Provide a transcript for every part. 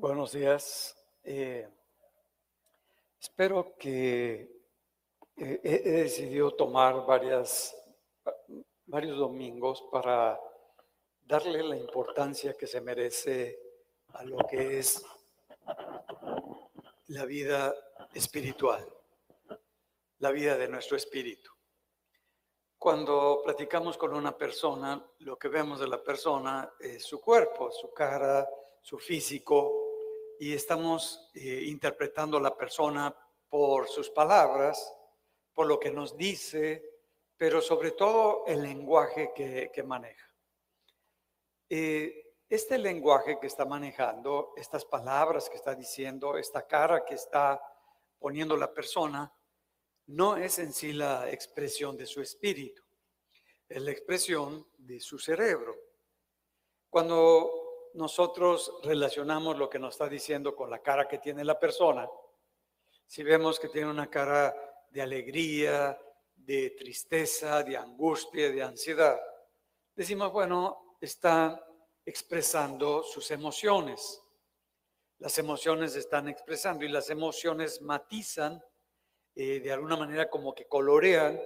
Buenos días. Eh, espero que eh, he, decidido tomar varias, varios domingos para darle la importancia que se merece a lo que es la vida espiritual, la vida de nuestro espíritu. Cuando platicamos con una persona, lo que vemos de la persona es su cuerpo, su cara, su físico, y estamos eh, interpretando a la persona por sus palabras, por lo que nos dice, pero sobre todo el lenguaje que, maneja. Eh, este lenguaje que está manejando, estas palabras que está diciendo, esta cara que está poniendo la persona, no es en sí la expresión de su espíritu, es la expresión de su cerebro. Cuando nosotros relacionamos lo que nos está diciendo con la cara que tiene la persona, si vemos que tiene una cara de alegría, de tristeza, de angustia, de ansiedad, decimos, bueno, está expresando sus emociones. Las emociones están expresando y las emociones matizan eh, de alguna manera como que colorean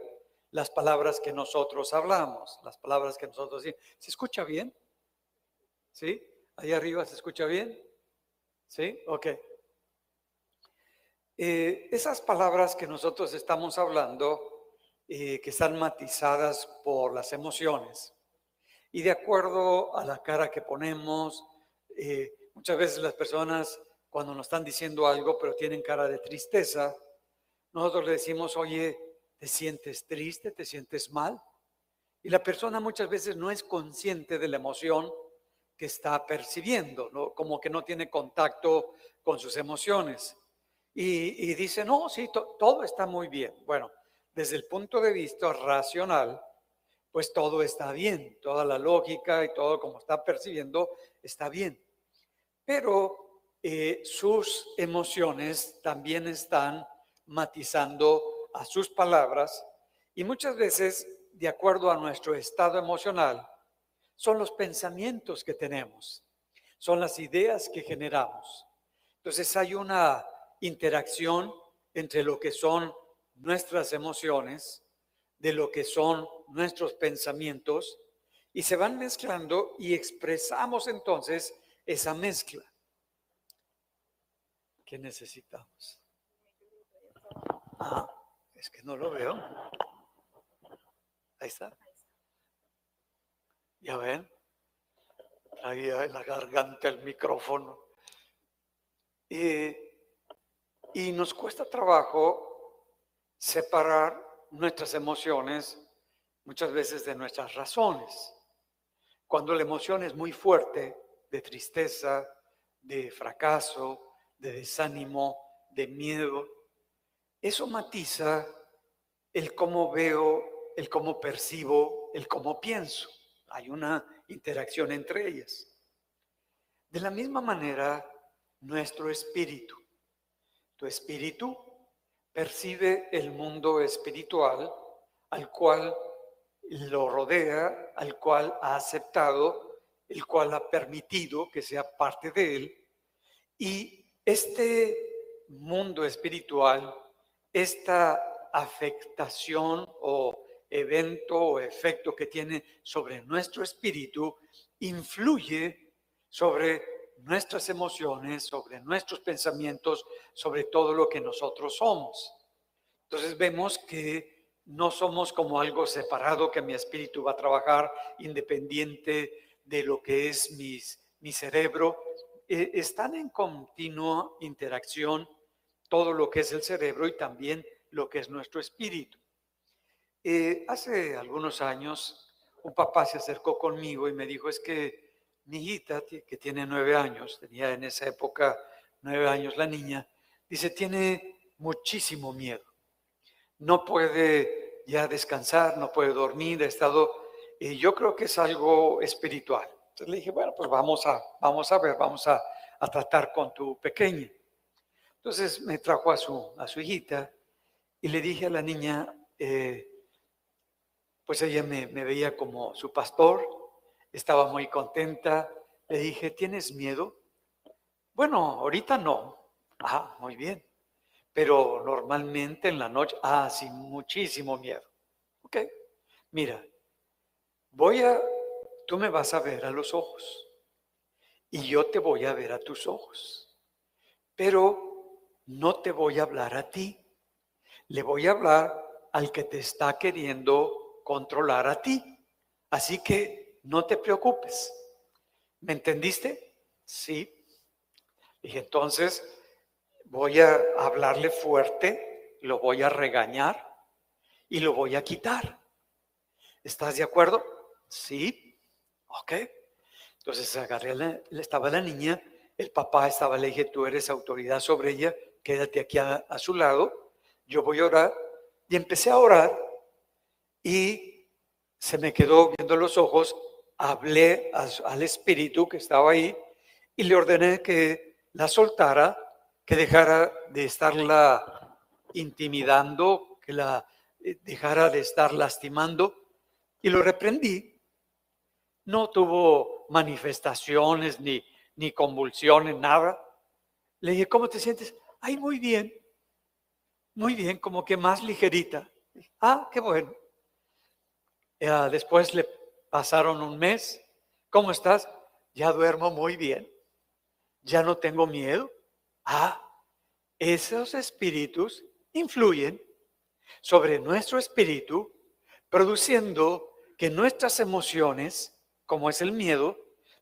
las palabras que nosotros hablamos, las palabras que nosotros decimos. ¿Se escucha bien? ¿Sí? Ahí arriba se escucha bien. ¿Sí? Ok. Eh, esas palabras que nosotros estamos hablando, eh, que están matizadas por las emociones, y de acuerdo a la cara que ponemos, eh, muchas veces las personas cuando nos están diciendo algo, pero tienen cara de tristeza, nosotros le decimos, oye, ¿te sientes triste? ¿Te sientes mal? Y la persona muchas veces no es consciente de la emoción que está percibiendo, como que no tiene contacto con sus emociones. Y, dice, no, sí, todo está muy bien. Bueno, desde el punto de vista racional, pues todo está bien, toda la lógica y todo como está percibiendo está bien. Pero eh, sus emociones también están matizando a sus palabras y muchas veces, de acuerdo a nuestro estado emocional, son los pensamientos que tenemos, son las ideas que generamos. Entonces hay una interacción entre lo que son nuestras emociones, de lo que son nuestros pensamientos, y se van mezclando y expresamos entonces esa mezcla. ¿Qué necesitamos? Ah, es que no lo veo. Ahí está. Ya ven, ahí en la garganta el micrófono. Y, y nos cuesta trabajo separar nuestras emociones muchas veces de nuestras razones. Cuando la emoción es muy fuerte, de tristeza, de fracaso, de desánimo, de miedo, eso matiza el cómo veo, el cómo percibo, el cómo pienso. Hay una interacción entre ellas. De la misma manera, nuestro espíritu. Tu espíritu percibe el mundo espiritual al cual lo rodea, al cual ha aceptado, el cual ha permitido que sea parte de él. Y este mundo espiritual, esta afectación o evento o efecto que tiene sobre nuestro espíritu influye sobre nuestras emociones, sobre nuestros pensamientos, sobre todo lo que nosotros somos. Entonces vemos que no somos como algo separado que mi espíritu va a trabajar independiente de lo que es mi cerebro. Eh, están en continua interacción todo lo que es el cerebro y también lo que es nuestro espíritu. Eh, hace algunos años, un papá se acercó conmigo y me dijo, es que mi hijita, que tiene nueve años, tenía en esa época nueve años la niña, dice, tiene muchísimo miedo. No puede ya descansar, no puede dormir, ha estado, y yo creo que es algo espiritual. Entonces le dije, bueno, pues vamos a, vamos a ver, vamos a, a tratar con tu pequeña. Entonces me trajo a su, a su hijita y le dije a la niña, eh, pues ella me, veía como su pastor, estaba muy contenta. Le dije, ¿tienes miedo? Bueno, ahorita no. Ah, muy bien. Pero normalmente en la noche, ah, sí, muchísimo miedo. Ok, mira, voy a, tú me vas a ver a los ojos y yo te voy a ver a tus ojos, pero no te voy a hablar a ti, le voy a hablar al que te está queriendo controlar a ti. Así que no te preocupes. ¿Me entendiste? Sí. Dije, entonces voy a hablarle fuerte, lo voy a regañar y lo voy a quitar. ¿Estás de acuerdo? Sí. Ok. Entonces agarré, la, estaba la niña, el papá estaba, le dije, tú eres autoridad sobre ella, quédate aquí a, a su lado, yo voy a orar. Y empecé a orar y se me quedó viendo los ojos hablé al espíritu que estaba ahí y le ordené que la soltara, que dejara de estarla intimidando, que la eh, dejara de estar lastimando y lo reprendí. No tuvo manifestaciones ni, ni convulsiones, nada. Le dije, ¿cómo te sientes? Ay, muy bien. Muy bien, como que más ligerita. Ah, qué bueno. Después le Pasaron un mes. ¿Cómo estás? Ya duermo muy bien. Ya no tengo miedo. Ah, esos espíritus influyen sobre nuestro espíritu, produciendo que nuestras emociones, como es el miedo,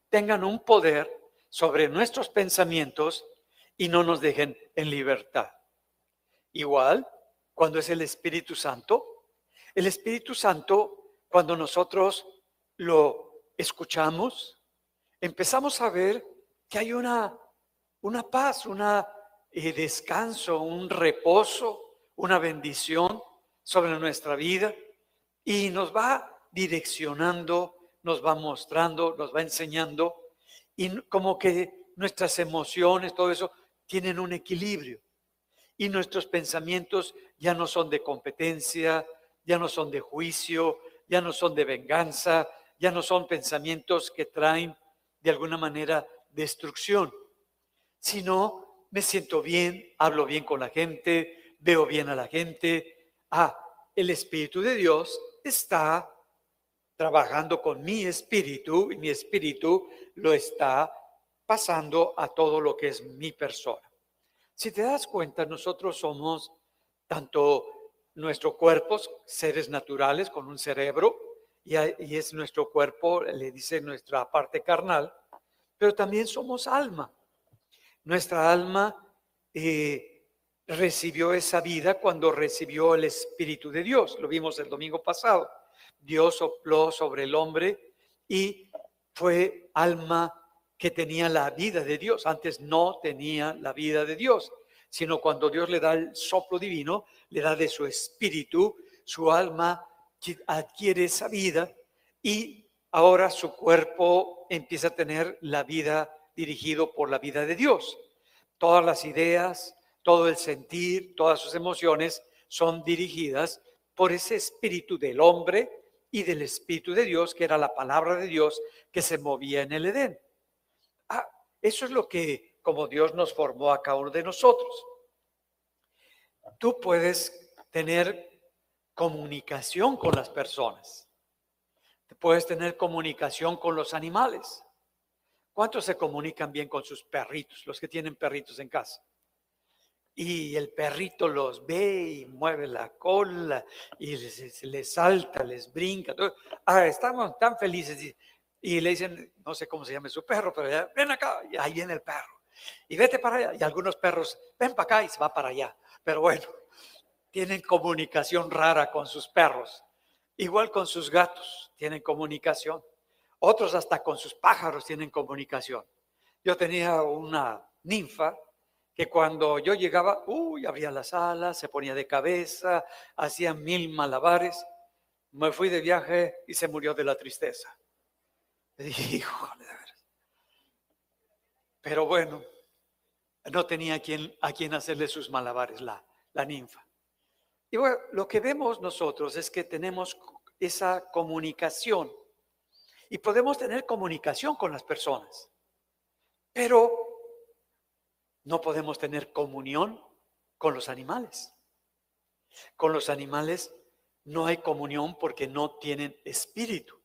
tengan un poder sobre nuestros pensamientos y no nos dejen en libertad. Igual, cuando es el Espíritu Santo, el Espíritu Santo, cuando nosotros lo escuchamos, empezamos a ver que hay una, una paz, un eh, descanso, un reposo, una bendición sobre nuestra vida. Y nos va direccionando, nos va mostrando, nos va enseñando. Y como que nuestras emociones, todo eso, tienen un equilibrio. Y nuestros pensamientos ya no son de competencia, ya no son de juicio, ya no son de venganza, ya no son pensamientos que traen de alguna manera destrucción, sino me siento bien, hablo bien con la gente, veo bien a la gente. Ah, el Espíritu de Dios está trabajando con mi espíritu y mi espíritu lo está pasando a todo lo que es mi persona. Si te das cuenta, nosotros somos tanto nuestros cuerpos, seres naturales con un cerebro, y, es nuestro cuerpo, le dice nuestra parte carnal, pero también somos alma. Nuestra alma eh, recibió esa vida cuando recibió el Espíritu de Dios. Lo vimos el domingo pasado. Dios sopló sobre el hombre y fue alma que tenía la vida de Dios. Antes no tenía la vida de Dios, sino cuando Dios le da el soplo divino, le da de su espíritu, su alma adquiere esa vida y ahora su cuerpo empieza a tener la vida dirigido por la vida de Dios. Todas las ideas, todo el sentir, todas sus emociones son dirigidas por ese espíritu del hombre y del espíritu de Dios, que era la palabra de Dios que se movía en el Edén. Ah, eso es lo que como Dios nos formó a cada uno de nosotros. Tú puedes tener comunicación con las personas. Puedes tener comunicación con los animales. ¿Cuántos se comunican bien con sus perritos, los que tienen perritos en casa? Y el perrito los ve y mueve la cola y les, salta, les brinca. Ah, estamos tan felices. Y, le dicen, no sé cómo se llama su perro, pero ya, ven acá, y ahí viene el perro. Y vete para allá. Y algunos perros, ven para acá y se va para allá. Pero bueno, tienen comunicación rara con sus perros. Igual con sus gatos tienen comunicación. Otros hasta con sus pájaros tienen comunicación. Yo tenía una ninfa que cuando yo llegaba, uy, abría las alas, se ponía de cabeza, hacía mil malabares. Me fui de viaje y se murió de la tristeza. Le dije, híjole, de veras. Pero bueno, no tenía a quien, a hacerle sus malabares la, la ninfa. Y bueno, lo que vemos nosotros es que tenemos esa comunicación y podemos tener comunicación con las personas. Pero no podemos tener comunión con los animales. Con los animales no hay comunión porque no tienen espíritu.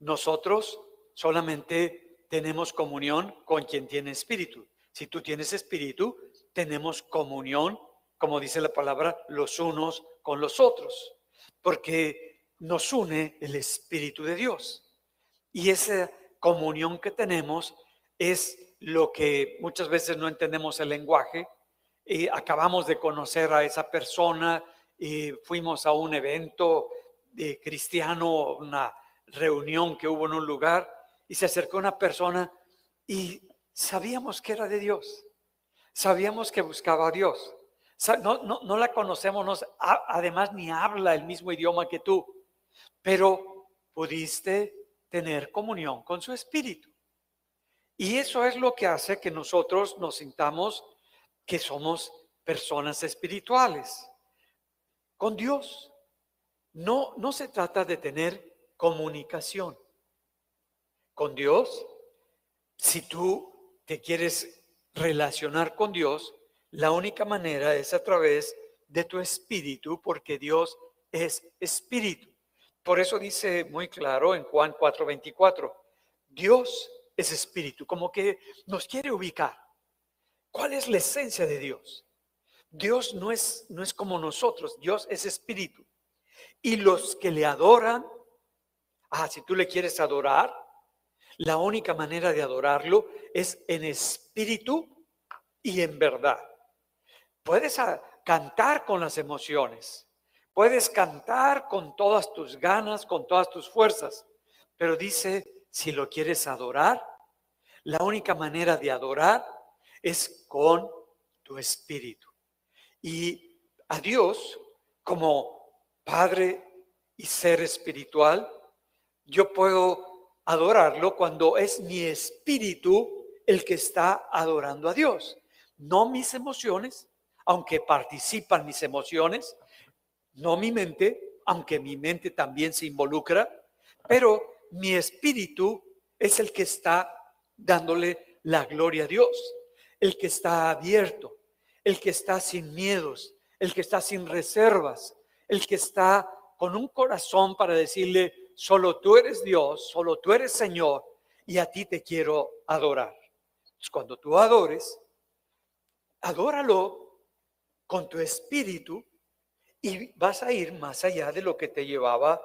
Nosotros solamente tenemos comunión con quien tiene espíritu. Si tú tienes espíritu, tenemos comunión, como dice la palabra, los unos con los otros, porque nos une el espíritu de Dios. Y esa comunión que tenemos es lo que muchas veces no entendemos el lenguaje. Y acabamos de conocer a esa persona y fuimos a un evento de cristiano, una reunión que hubo en un lugar y se acercó una persona y sabíamos que era de Dios. Sabíamos que buscaba a Dios. No, no, la conocemos, además ni habla el mismo idioma que tú, pero pudiste tener comunión con su espíritu. Y eso es lo que hace que nosotros nos sintamos que somos personas espirituales con Dios. No, no se trata de tener comunicación con Dios. Si tú quieres relacionar con Dios, la única manera es a través de tu espíritu, porque Dios es espíritu. Por eso dice muy claro en Juan 4:24, Dios es espíritu, como que nos quiere ubicar. ¿Cuál es la esencia de Dios? Dios no es, no es como nosotros, Dios es espíritu. Y los que le adoran, ah, si tú le quieres adorar, la única manera de adorarlo es en espíritu y en verdad. Puedes cantar con las emociones, puedes cantar con todas tus ganas, con todas tus fuerzas, pero dice, si lo quieres adorar, la única manera de adorar es con tu espíritu. Y a Dios, como Padre y ser espiritual, yo puedo adorarlo cuando es mi espíritu el que está adorando a Dios, no mis emociones, aunque participan mis emociones, no mi mente, aunque mi mente también se involucra, pero mi espíritu es el que está dándole la gloria a Dios, el que está abierto, el que está sin miedos, el que está sin reservas, el que está con un corazón para decirle, Solo tú eres Dios, solo tú eres Señor y a ti te quiero adorar. cuando tú adores, adóralo con tu espíritu y vas a ir más allá de lo que te llevaba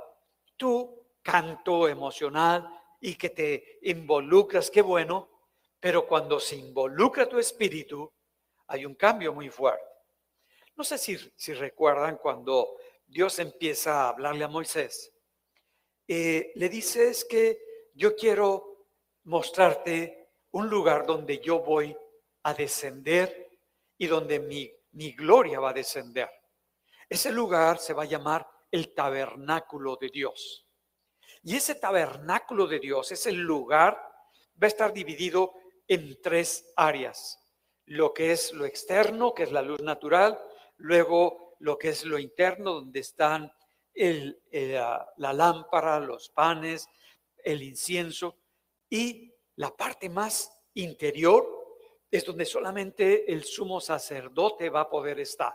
tu canto emocional y que te involucras, qué bueno, pero cuando se involucra tu espíritu, hay un cambio muy fuerte. No sé si, si recuerdan cuando Dios empieza a hablarle a Moisés eh, le dices que yo quiero mostrarte un lugar donde yo voy a descender y donde mi, mi gloria va a descender. Ese lugar se va a llamar el tabernáculo de Dios. Y ese tabernáculo de Dios, ese lugar, va a estar dividido en tres áreas. Lo que es lo externo, que es la luz natural, luego lo que es lo interno, donde están eh, la lámpara, los panes, el incienso y la parte más interior es donde solamente el sumo sacerdote va a poder estar.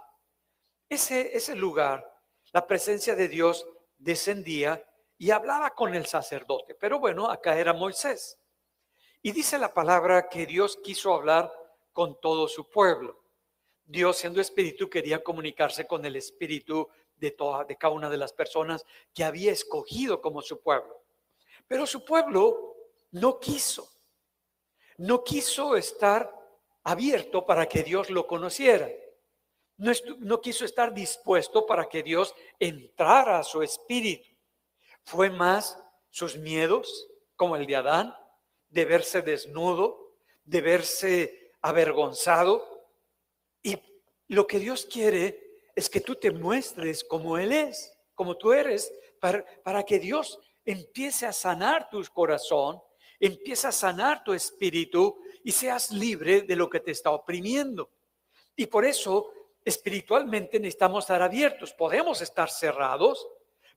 Ese, ese lugar, la presencia de Dios descendía y hablaba con el sacerdote. Pero bueno, acá era Moisés. Y dice la palabra que Dios quiso hablar con todo su pueblo. Dios siendo espíritu quería comunicarse con el espíritu de, toda, de cada una de las personas que había escogido como su pueblo. Pero su pueblo no quiso, no quiso estar abierto para que Dios lo conociera. No, no quiso estar dispuesto para que Dios entrara a su espíritu. Fue más sus miedos, como el de Adán, de verse desnudo, de verse avergonzado. Y lo que Dios quiere es que tú te muestres como Él es, como tú eres, para, para que Dios empiece a sanar tu corazón, empiece a sanar tu espíritu y seas libre de lo que te está oprimiendo. Y por eso, espiritualmente necesitamos estar abiertos. Podemos estar cerrados,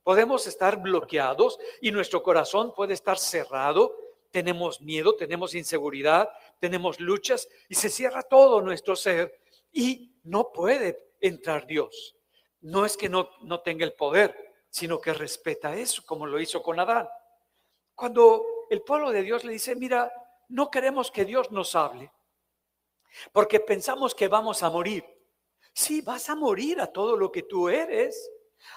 podemos estar bloqueados y nuestro corazón puede estar cerrado. Tenemos miedo, tenemos inseguridad, tenemos luchas y se cierra todo nuestro ser y no puede entrar Dios. No es que no, no tenga el poder, sino que respeta eso, como lo hizo con Adán. Cuando el pueblo de Dios le dice, mira, no queremos que Dios nos hable, porque pensamos que vamos a morir. Sí, vas a morir a todo lo que tú eres,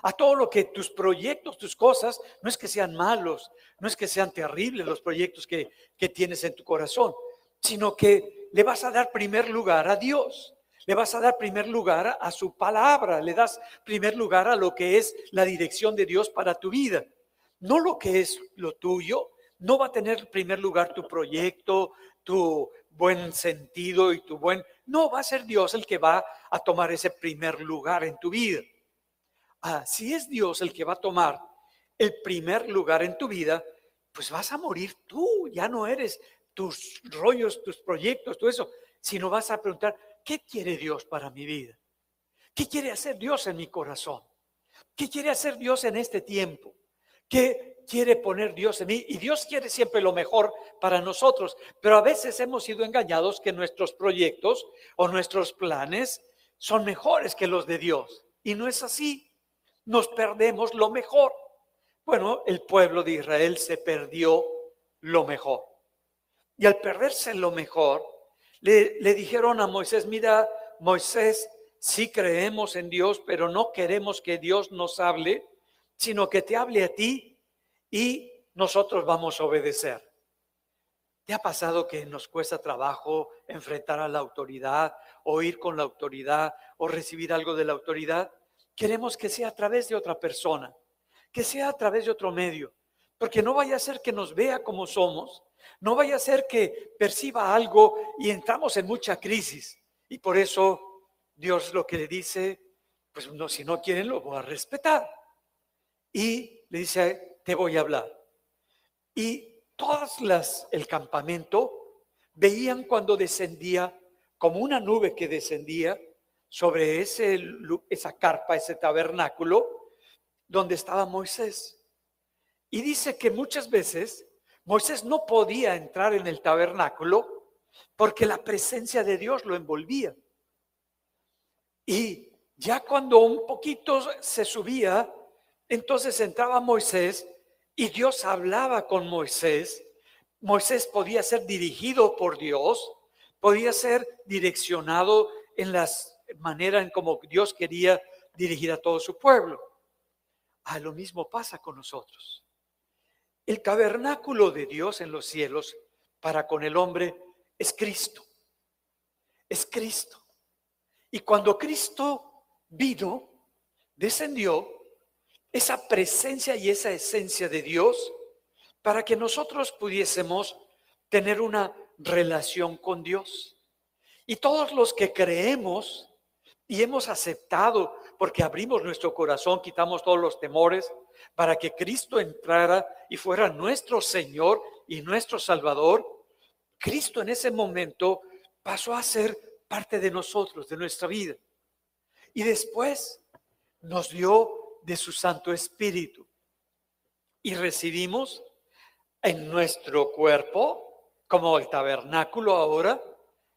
a todo lo que tus proyectos, tus cosas, no es que sean malos, no es que sean terribles los proyectos que, que tienes en tu corazón, sino que le vas a dar primer lugar a Dios. Le vas a dar primer lugar a su palabra, le das primer lugar a lo que es la dirección de Dios para tu vida. No lo que es lo tuyo, no va a tener primer lugar tu proyecto, tu buen sentido y tu buen... No, va a ser Dios el que va a tomar ese primer lugar en tu vida. Si es Dios el que va a tomar el primer lugar en tu vida, pues vas a morir tú, ya no eres tus rollos, tus proyectos, todo eso, sino vas a preguntar, ¿qué quiere Dios para mi vida? ¿Qué quiere hacer Dios en mi corazón? ¿Qué quiere hacer Dios en este tiempo? ¿Qué quiere poner Dios en mí? Y Dios quiere siempre lo mejor para nosotros, pero a veces hemos sido engañados que nuestros proyectos o nuestros planes son mejores que los de Dios. Y no es así. Nos perdemos lo mejor. Bueno, el pueblo de Israel se perdió lo mejor. Y al perderse lo mejor, le, dijeron a Moisés, mira, Moisés, sí creemos en Dios, pero no queremos que Dios nos hable sino que te hable a ti y nosotros vamos a obedecer. ¿Te ha pasado que nos cuesta trabajo enfrentar a la autoridad o ir con la autoridad o recibir algo de la autoridad? Queremos que sea a través de otra persona, que sea a través de otro medio, porque no vaya a ser que nos vea como somos, no vaya a ser que perciba algo y entramos en mucha crisis. Y por eso Dios lo que le dice, pues no, si no quieren lo voy a respetar y le dice, te voy a hablar. Y todas las, el campamento veían cuando descendía como una nube que descendía sobre ese, esa carpa, ese tabernáculo, donde estaba Moisés. Y dice que muchas veces Moisés no podía entrar en el tabernáculo porque la presencia de Dios lo envolvía. Y ya cuando un poquito se subía, entonces entraba Moisés y Dios hablaba con Moisés. Moisés podía ser dirigido por Dios, podía ser direccionado en las maneras en como Dios quería dirigir a todo su pueblo. Ah, lo mismo pasa con nosotros. El tabernáculo de Dios en los cielos para con el hombre es Cristo. Es Cristo. Y cuando Cristo vino, descendió, esa presencia y esa esencia de Dios para que nosotros pudiésemos tener una relación con Dios. Y todos los que creemos y hemos aceptado, porque abrimos nuestro corazón, quitamos todos los temores, para que Cristo entrara y fuera nuestro Señor y nuestro Salvador, Cristo en ese momento pasó a ser parte de nosotros, de nuestra vida. Y después nos dio de su Santo Espíritu. Y recibimos en nuestro cuerpo, como el tabernáculo ahora,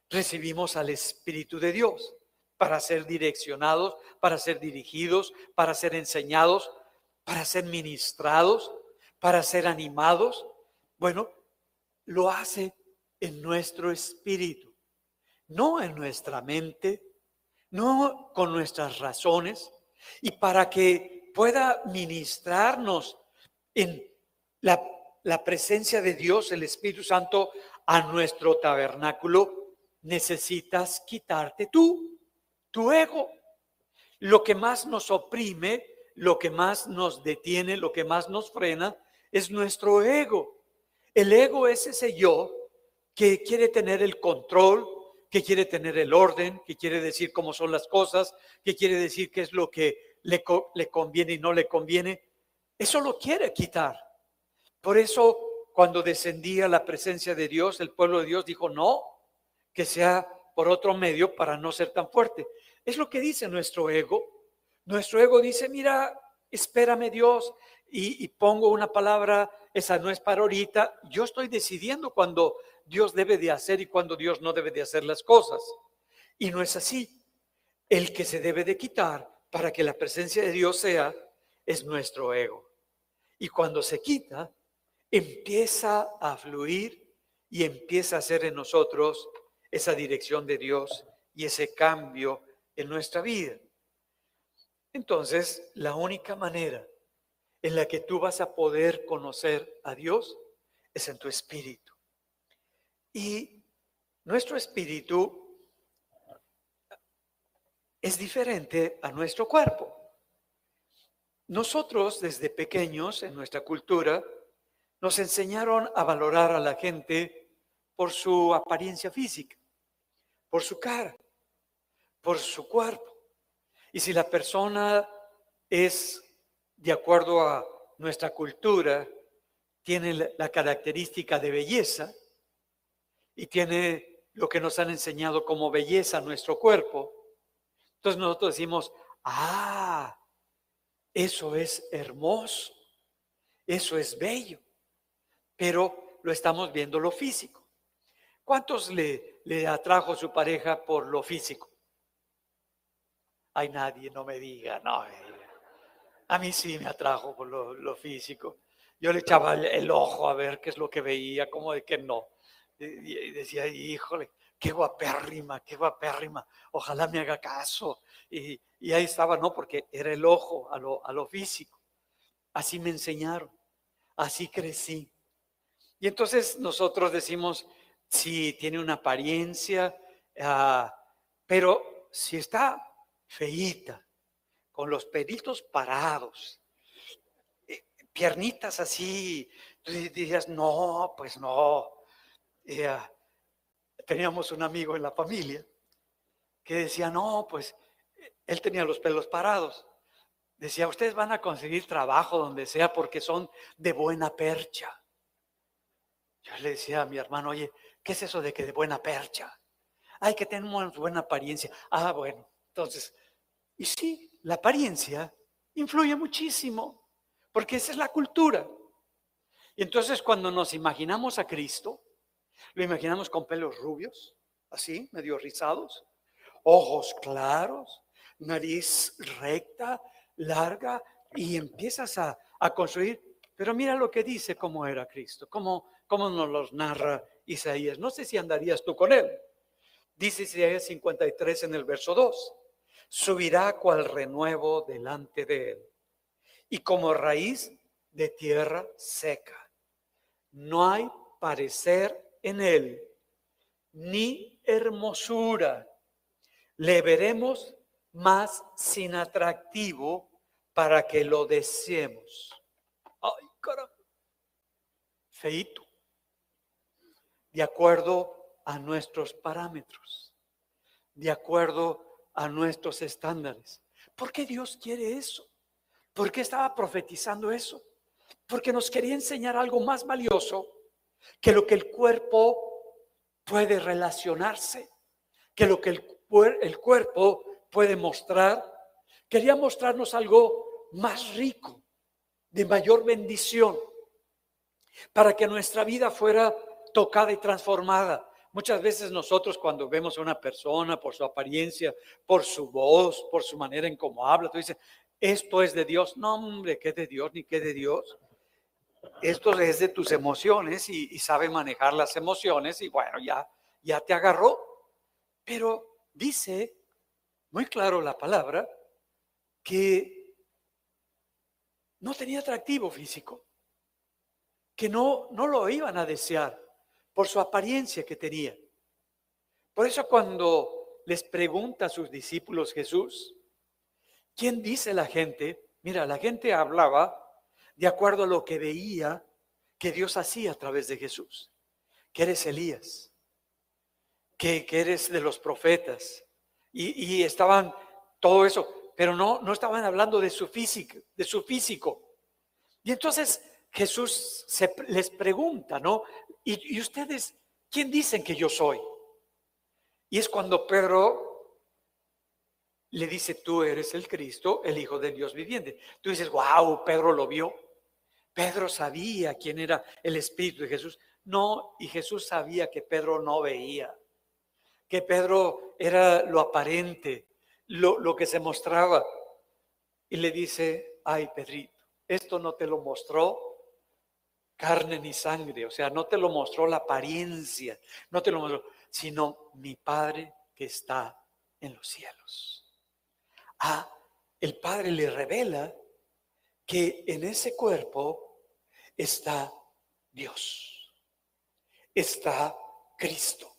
recibimos al Espíritu de Dios para ser direccionados, para ser dirigidos, para ser enseñados, para ser ministrados, para ser animados. Bueno, lo hace en nuestro espíritu, no en nuestra mente, no con nuestras razones, y para que pueda ministrarnos en la, presencia de Dios, el Espíritu Santo, a nuestro tabernáculo, necesitas quitarte tú, tu ego. Lo que más nos oprime, lo que más nos detiene, lo que más nos frena, es nuestro ego. El ego es ese yo que quiere tener el control, que quiere tener el orden, que quiere decir cómo son las cosas, que quiere decir qué es lo que le, conviene y no le conviene, eso lo quiere quitar. Por eso cuando descendía la presencia de Dios, el pueblo de Dios dijo, no, que sea por otro medio para no ser tan fuerte. Es lo que dice nuestro ego. Nuestro ego dice, mira, espérame Dios y, pongo una palabra, esa no es para ahorita. Yo estoy decidiendo cuando Dios debe de hacer y cuándo Dios no debe de hacer las cosas. Y no es así. El que se debe de quitar para que la presencia de Dios sea es nuestro ego. Y cuando se quita, empieza a fluir y empieza a ser en nosotros esa dirección de Dios y ese cambio en nuestra vida. Entonces, la única manera en la que tú vas a poder conocer a Dios es en tu espíritu. Y nuestro espíritu es diferente a nuestro cuerpo. Nosotros desde pequeños en nuestra cultura nos enseñaron a valorar a la gente por su apariencia física, por su cara, por su cuerpo. Y si la persona es de acuerdo a nuestra cultura, tiene la característica de belleza y tiene lo que nos han enseñado como belleza nuestro cuerpo. Entonces nosotros decimos, ah, eso es hermoso, eso es bello, pero lo estamos viendo lo físico. ¿Cuántos le, le atrajo su pareja por lo físico? Hay nadie, no me diga, no. A mí sí me atrajo por lo, físico. Yo le echaba el, ojo a ver qué es lo que veía, como de que no. Y, decía, híjole, qué guapérrima, qué guapérrima, ojalá me haga caso. Y, ahí estaba, no, porque era el ojo a lo, a lo físico. Así me enseñaron, así crecí. Y entonces nosotros decimos, sí, tiene una apariencia, ah, pero si está feíta, con los pelitos parados, eh, piernitas así. Entonces dirías, no, pues no. Eh, teníamos un amigo en la familia que decía, no, pues él tenía los pelos parados. Decía, ustedes van a conseguir trabajo donde sea porque son de buena percha. Yo le decía a mi hermano, oye, ¿qué es eso de que de buena percha? Hay que tener una buena apariencia. Ah, bueno, entonces, y sí, la apariencia influye muchísimo, porque esa es la cultura. Y entonces cuando nos imaginamos a Cristo, lo imaginamos con pelos rubios, así, medio rizados, ojos claros, nariz recta, larga, y empiezas a, construir. Pero mira lo que dice cómo era Cristo, cómo, cómo nos los narra Isaías. No sé si andarías tú con él. Dice Isaías 53 en el verso 2 subirá cual renuevo delante de él, y como raíz de tierra seca. No hay parecer en él, ni hermosura. Le veremos más sin atractivo para que lo deseemos. Ay, caramba. Feito. De acuerdo a nuestros parámetros. De acuerdo a nuestros estándares. ¿Por qué Dios quiere eso? ¿Por qué estaba profetizando eso? Porque nos quería enseñar algo más valioso que lo que el cuerpo puede relacionarse, que lo que el, el cuerpo puede mostrar. Quería mostrarnos algo más rico, de mayor bendición, para que nuestra vida fuera tocada y transformada Muchas veces nosotros cuando vemos a una persona por su apariencia, por su voz, por su manera en cómo habla, tú dices, esto es de Dios. No, hombre, ¿qué de Dios ni qué de Dios? Esto es de tus emociones y, sabe manejar las emociones y bueno, ya, ya te agarró. Pero dice muy claro la palabra que no tenía atractivo físico, que no, no lo iban a desear por su apariencia que tenía. Por eso cuando les pregunta a sus discípulos Jesús, ¿quién dice la gente? Mira, la gente hablaba de acuerdo a lo que veía que Dios hacía a través de Jesús, que eres Elías, que, eres de los profetas, y, estaban todo eso, pero no, no estaban hablando de su físico, de su físico. Y entonces Jesús se, les pregunta, ¿no? ¿Y, ustedes quién dicen que yo soy? Y es cuando Pedro le dice, tú eres el Cristo, el Hijo de Dios viviente. Tú dices, wow, Pedro lo vio. Pedro sabía quién era el Espíritu de Jesús. No, y Jesús sabía que Pedro no veía, que Pedro era lo aparente, lo, lo que se mostraba. Y le dice, ay, Pedrito, esto no te lo mostró carne ni sangre, o sea, no te lo mostró la apariencia, no te lo mostró, sino mi Padre que está en los cielos. Ah, el Padre le revela que en ese cuerpo está Dios, está Cristo.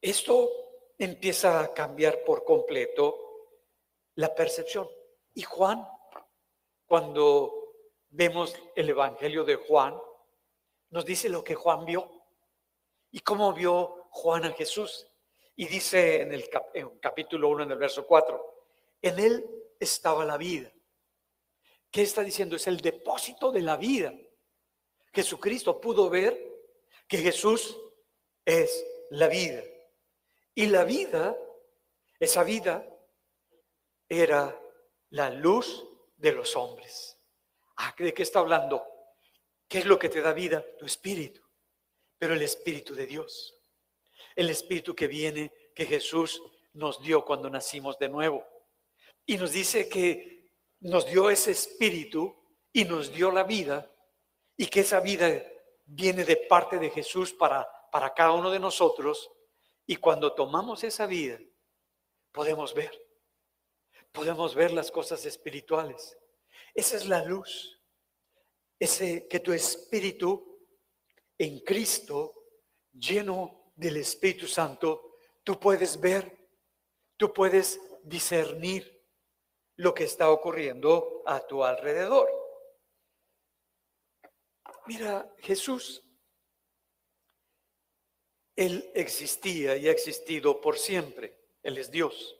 Esto empieza a cambiar por completo la percepción. Y Juan, cuando vemos el Evangelio de Juan, nos dice lo que Juan vio y cómo vio Juan a Jesús. Y dice en el capítulo 1, en el verso 4, en él estaba la vida. ¿Qué está diciendo? Es el depósito de la vida. Jesucristo pudo ver que Jesús es la vida. Y la vida, esa vida, era la luz de los hombres. Ah, ¿de qué está hablando? ¿Qué es lo que te da vida? Tu espíritu. Pero el espíritu de Dios. El espíritu que viene, que Jesús nos dio cuando nacimos de nuevo. Y nos dice que nos dio ese espíritu y nos dio la vida y que esa vida viene de parte de Jesús para, para cada uno de nosotros. Y cuando tomamos esa vida, podemos ver, podemos ver las cosas espirituales. Esa es la luz, ese que tu espíritu en Cristo, lleno del Espíritu Santo, tú puedes ver, tú puedes discernir lo que está ocurriendo a tu alrededor. Mira, Jesús, Él existía y ha existido por siempre. Él es Dios.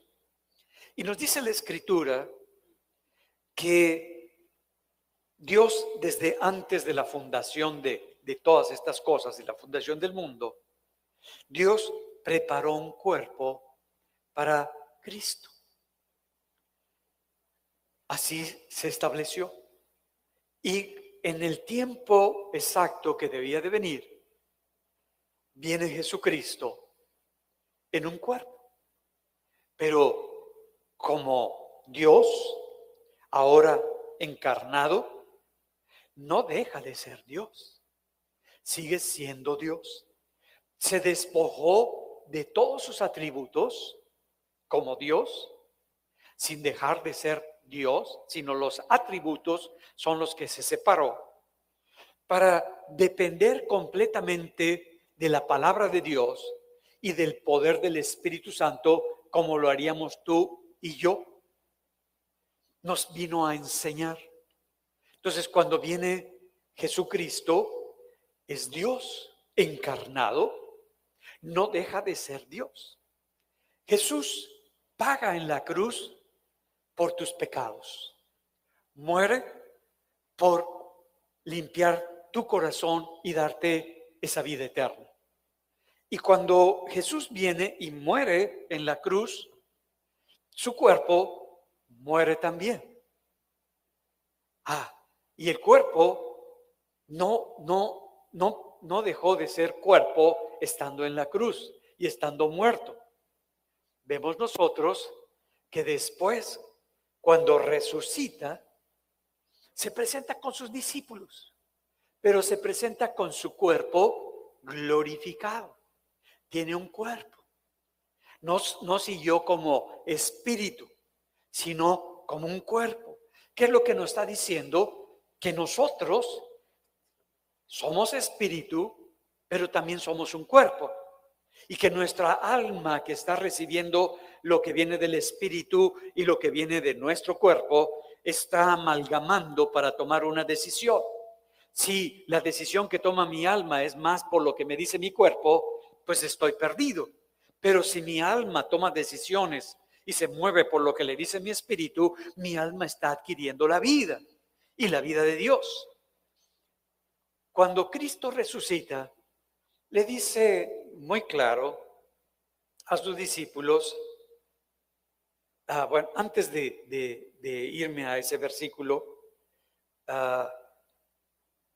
Y nos dice la Escritura que Dios desde antes de la fundación de, de todas estas cosas, de la fundación del mundo, Dios preparó un cuerpo para Cristo. Así se estableció. Y en el tiempo exacto que debía de venir, viene Jesucristo en un cuerpo. Pero como Dios, ahora encarnado, no deja de ser Dios. Sigue siendo Dios. Se despojó de todos sus atributos como Dios, sin dejar de ser Dios, sino los atributos son los que se separó para depender completamente de la palabra de Dios y del poder del Espíritu Santo como lo haríamos tú y yo. Nos vino a enseñar. Entonces cuando viene Jesucristo, es Dios encarnado, no deja de ser Dios. Jesús paga en la cruz por tus pecados. Muere por limpiar tu corazón y darte esa vida eterna. Y cuando Jesús viene y muere en la cruz, su cuerpo muere también. Ah, y el cuerpo no, no, no, no dejó de ser cuerpo estando en la cruz y estando muerto. Vemos nosotros que después cuando resucita, se presenta con sus discípulos, pero se presenta con su cuerpo glorificado. Tiene un cuerpo. No, no siguió como espíritu, sino como un cuerpo. ¿Qué es lo que nos está diciendo? Que nosotros somos espíritu, pero también somos un cuerpo. Y que nuestra alma que está recibiendo lo que viene del espíritu y lo que viene de nuestro cuerpo, está amalgamando para tomar una decisión. Si la decisión que toma mi alma es más por lo que me dice mi cuerpo, pues estoy perdido. Pero si mi alma toma decisiones y se mueve por lo que le dice mi espíritu, mi alma está adquiriendo la vida y la vida de Dios. Cuando Cristo resucita, le dice muy claro a sus discípulos, Ah, bueno, antes de, irme a ese versículo, ah,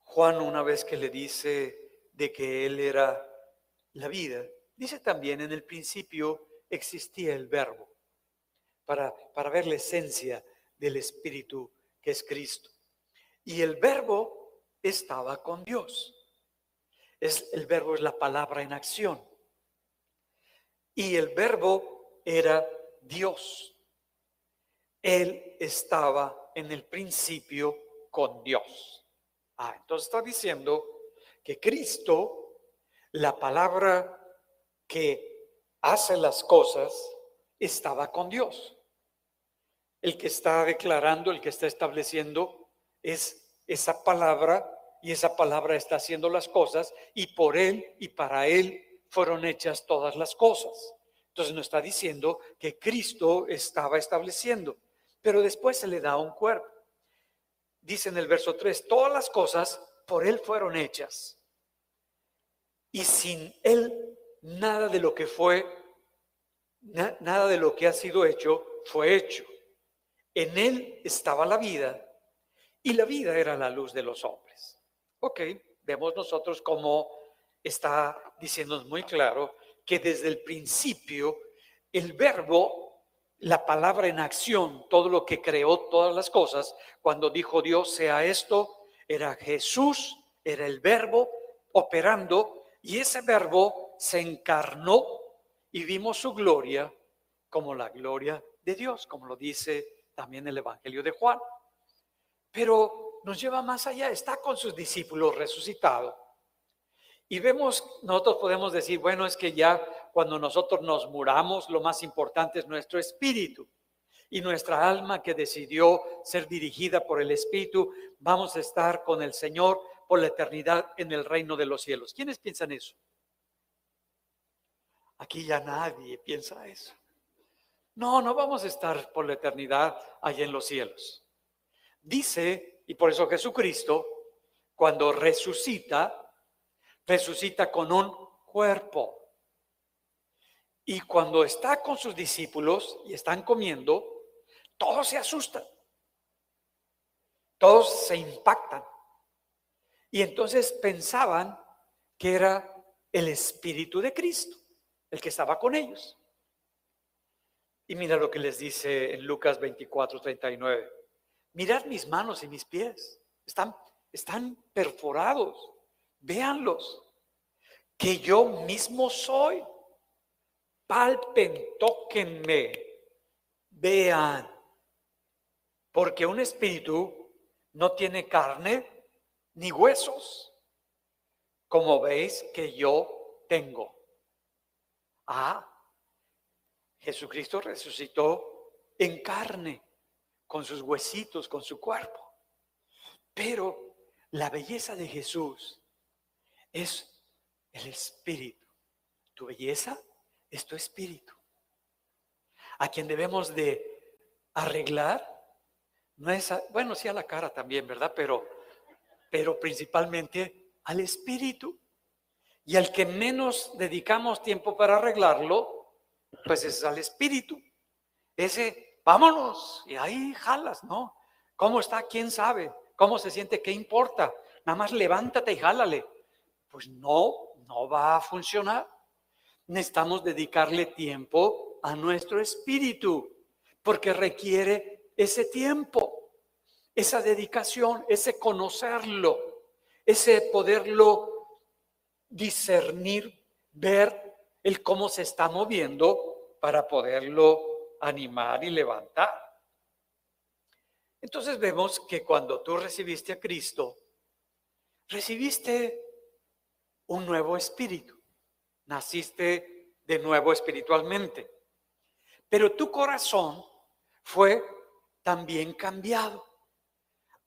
Juan una vez que le dice de que Él era la vida, dice también en el principio existía el verbo, para, para ver la esencia del Espíritu que es Cristo. Y el verbo estaba con Dios. Es, el verbo es la palabra en acción. Y el verbo era Dios. Él estaba en el principio con Dios. Ah, entonces está diciendo que Cristo, la palabra que hace las cosas, estaba con Dios. El que está declarando, el que está estableciendo es esa palabra y esa palabra está haciendo las cosas y por él y para él fueron hechas todas las cosas. Entonces nos está diciendo que Cristo estaba estableciendo, pero después se le da un cuerpo. Dice en el verso 3, todas las cosas por él fueron hechas. Y sin él nada de lo que fue, nada de lo que ha sido hecho fue hecho. En él estaba la vida y la vida era la luz de los hombres. Ok, vemos nosotros cómo está diciéndonos muy claro que desde el principio el verbo, la palabra en acción, todo lo que creó todas las cosas, cuando dijo Dios sea esto, era Jesús, era el verbo operando y ese verbo se encarnó y vimos su gloria como la gloria de Dios, como lo dice también el Evangelio de Juan. Pero nos lleva más allá, está con sus discípulos resucitado. Y vemos, nosotros podemos decir, bueno, es que ya cuando nosotros nos muramos, lo más importante es nuestro espíritu. Y nuestra alma que decidió ser dirigida por el espíritu, vamos a estar con el Señor por la eternidad en el reino de los cielos. ¿Quiénes piensan eso? Aquí ya nadie piensa eso. No, no vamos a estar por la eternidad allá en los cielos. Dice, y por eso Jesucristo, cuando resucita, resucita con un cuerpo. Y cuando está con sus discípulos y están comiendo, todos se asustan. Todos se impactan. Y entonces pensaban que era el Espíritu de Cristo, el que estaba con ellos. Y mira lo que les dice en Lucas 24, 39. Mirad mis manos y mis pies. Están, están perforados. Véanlos. Que yo mismo soy. Palpen, tóquenme. Vean. Porque un espíritu no tiene carne ni huesos. Como veis que yo tengo. Ah, Jesucristo resucitó en carne, con sus huesitos, con su cuerpo. Pero la belleza de Jesús es el espíritu. Tu belleza es tu espíritu. A quien debemos de arreglar, no es, bueno, sí a la cara también, ¿verdad? Pero, pero principalmente al espíritu. Y al que menos dedicamos tiempo para arreglarlo, pues es al espíritu. Ese, vámonos, y ahí jalas, ¿no? ¿Cómo está? ¿Quién sabe? ¿Cómo se siente? ¿Qué importa? Nada más levántate y jálale. Pues no, no va a funcionar. Necesitamos dedicarle tiempo a nuestro espíritu, porque requiere ese tiempo, esa dedicación, ese conocerlo, ese poderlo discernir, ver el cómo se está moviendo para poderlo animar y levantar. Entonces vemos que cuando tú recibiste a Cristo, recibiste un nuevo espíritu, naciste de nuevo espiritualmente, pero tu corazón fue también cambiado.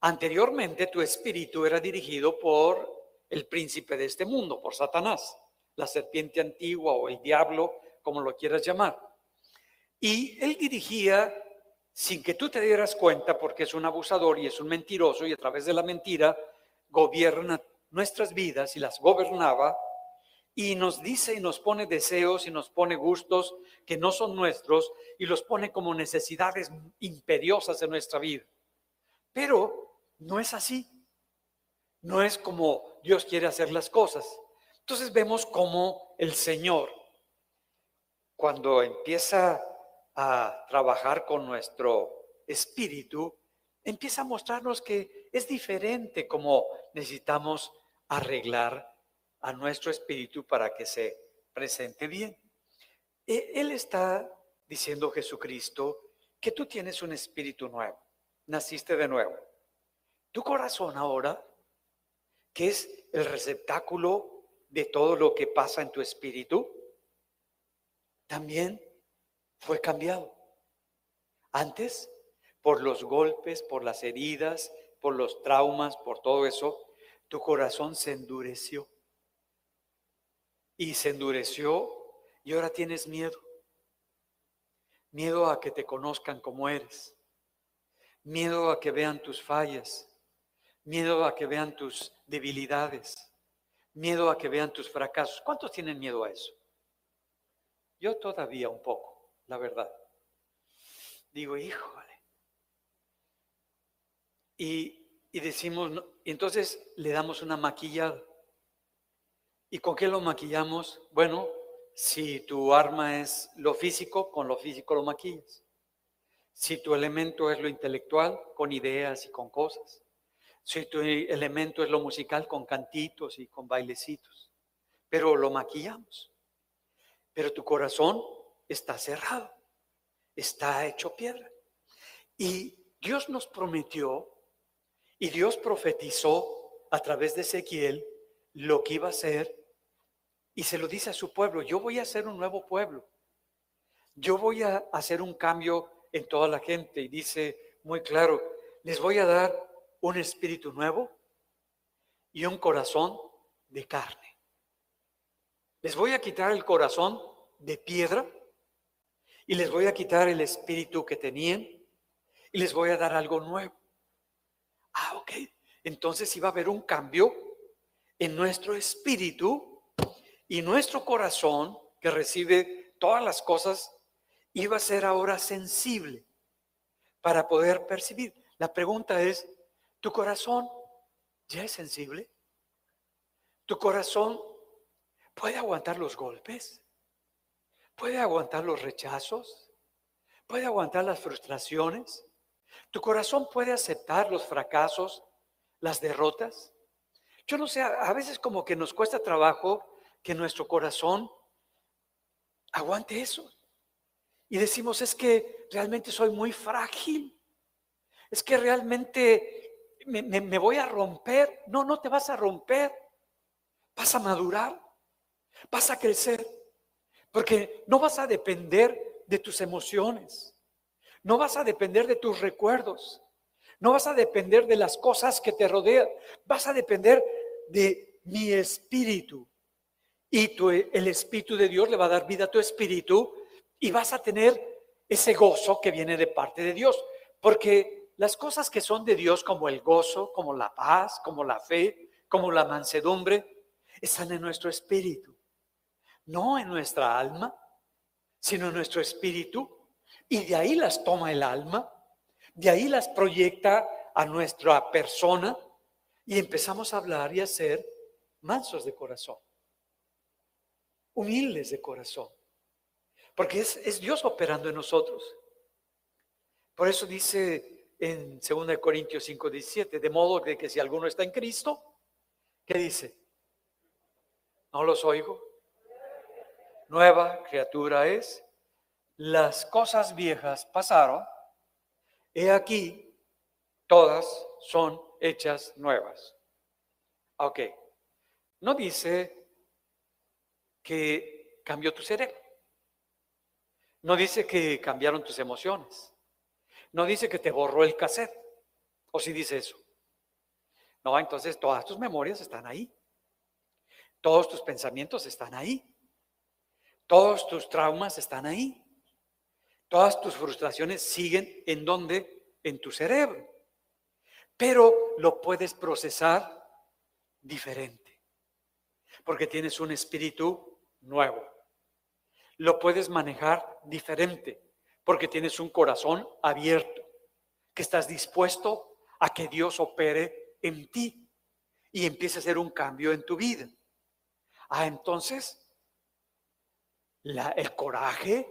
Anteriormente tu espíritu era dirigido por el príncipe de este mundo, por Satanás la serpiente antigua o el diablo, como lo quieras llamar. Y él dirigía sin que tú te dieras cuenta, porque es un abusador y es un mentiroso y a través de la mentira gobierna nuestras vidas y las gobernaba y nos dice y nos pone deseos y nos pone gustos que no son nuestros y los pone como necesidades imperiosas en nuestra vida. Pero no es así. No es como Dios quiere hacer las cosas. Entonces vemos cómo el Señor, cuando empieza a trabajar con nuestro espíritu, empieza a mostrarnos que es diferente como necesitamos arreglar a nuestro espíritu para que se presente bien. E, él está diciendo Jesucristo que tú tienes un espíritu nuevo, naciste de nuevo. Tu corazón ahora, que es el receptáculo de todo lo que pasa en tu espíritu, también fue cambiado. Antes, por los golpes, por las heridas, por los traumas, por todo eso, tu corazón se endureció. Y se endureció y ahora tienes miedo. Miedo a que te conozcan como eres. Miedo a que vean tus fallas. Miedo a que vean tus debilidades. Miedo a que vean tus fracasos. ¿Cuántos tienen miedo a eso? Yo todavía un poco, la verdad. Digo, híjole. Y y decimos, entonces le damos una maquillada. ¿Y con qué lo maquillamos? Bueno, si tu arma es lo físico, con lo físico lo maquillas. Si tu elemento es lo intelectual, con ideas y con cosas. Si tu elemento es lo musical, con cantitos y con bailecitos. Pero lo maquillamos. Pero tu corazón está cerrado, está hecho piedra. Y Dios nos prometió y Dios profetizó a través de Ezequiel lo que iba a hacer y se lo dice a su pueblo, yo voy a hacer un nuevo pueblo. Yo voy a hacer un cambio en toda la gente y dice muy claro, les voy a dar un espíritu nuevo y un corazón de carne. Les voy a quitar el corazón de piedra y les voy a quitar el espíritu que tenían y les voy a dar algo nuevo. Ah, ok. Entonces iba a haber un cambio en nuestro espíritu y nuestro corazón que recibe todas las cosas iba a ser ahora sensible para poder percibir. La pregunta es, ¿tu corazón ya es sensible? ¿Tu corazón puede aguantar los golpes? ¿Puede aguantar los rechazos? ¿Puede aguantar las frustraciones? ¿Tu corazón puede aceptar los fracasos, las derrotas? Yo no sé, a veces como que nos cuesta trabajo que nuestro corazón aguante eso. Y decimos, es que realmente soy muy frágil. Es que realmente me, me, voy a romper. No, no te vas a romper. Vas a madurar. Vas a crecer. Porque no vas a depender de tus emociones. No vas a depender de tus recuerdos. No vas a depender de las cosas que te rodean. Vas a depender de mi espíritu. Y tu, el espíritu de Dios le va a dar vida a tu espíritu y vas a tener ese gozo que viene de parte de Dios. Porque las cosas que son de Dios, como el gozo, como la paz, como la fe, como la mansedumbre, están en nuestro espíritu. No en nuestra alma, sino en nuestro espíritu y de ahí las toma el alma, de ahí las proyecta a nuestra persona y empezamos a hablar y a ser mansos de corazón, humildes de corazón, porque es, Dios operando en nosotros. Por eso dice en 2 Corintios 5, 17, de modo de que si alguno está en Cristo, ¿qué dice? No los oigo. Nueva criatura es. Las cosas viejas pasaron, he aquí, todas son hechas nuevas. Ok, no dice que cambió tu cerebro, no dice que cambiaron tus emociones, no dice que te borró el cassette, o si dice eso. No, entonces todas tus memorias están ahí, todos tus pensamientos están ahí, todos tus traumas están ahí. Todas tus frustraciones siguen en donde? En tu cerebro. Pero lo puedes procesar diferente. Porque tienes un espíritu nuevo. Lo puedes manejar diferente. Porque tienes un corazón abierto. Que estás dispuesto a que Dios opere en ti. Y empiece a hacer un cambio en tu vida. Ah, entonces, la, el coraje,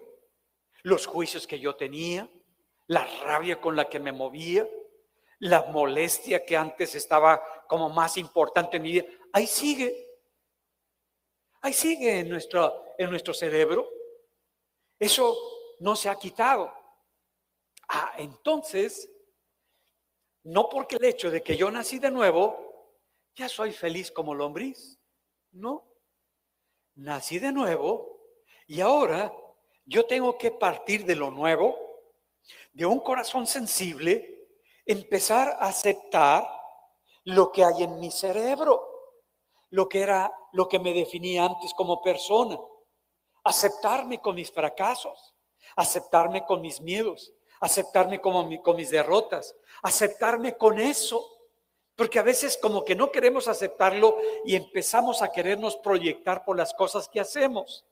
los juicios que yo tenía, la rabia con la que me movía, la molestia que antes estaba como más importante en mi vida, ahí sigue. Ahí sigue en nuestro, en nuestro cerebro. Eso no se ha quitado. Ah, entonces, no porque el hecho de que yo nací de nuevo, ya soy feliz como lombriz. No. Nací de nuevo y ahora yo tengo que partir de lo nuevo, de un corazón sensible, empezar a aceptar lo que hay en mi cerebro, lo que era lo que me definía antes como persona, aceptarme con mis fracasos, aceptarme con mis miedos, aceptarme con mis derrotas, aceptarme con eso. Porque a veces como que no queremos aceptarlo y empezamos a querernos proyectar por las cosas que hacemos.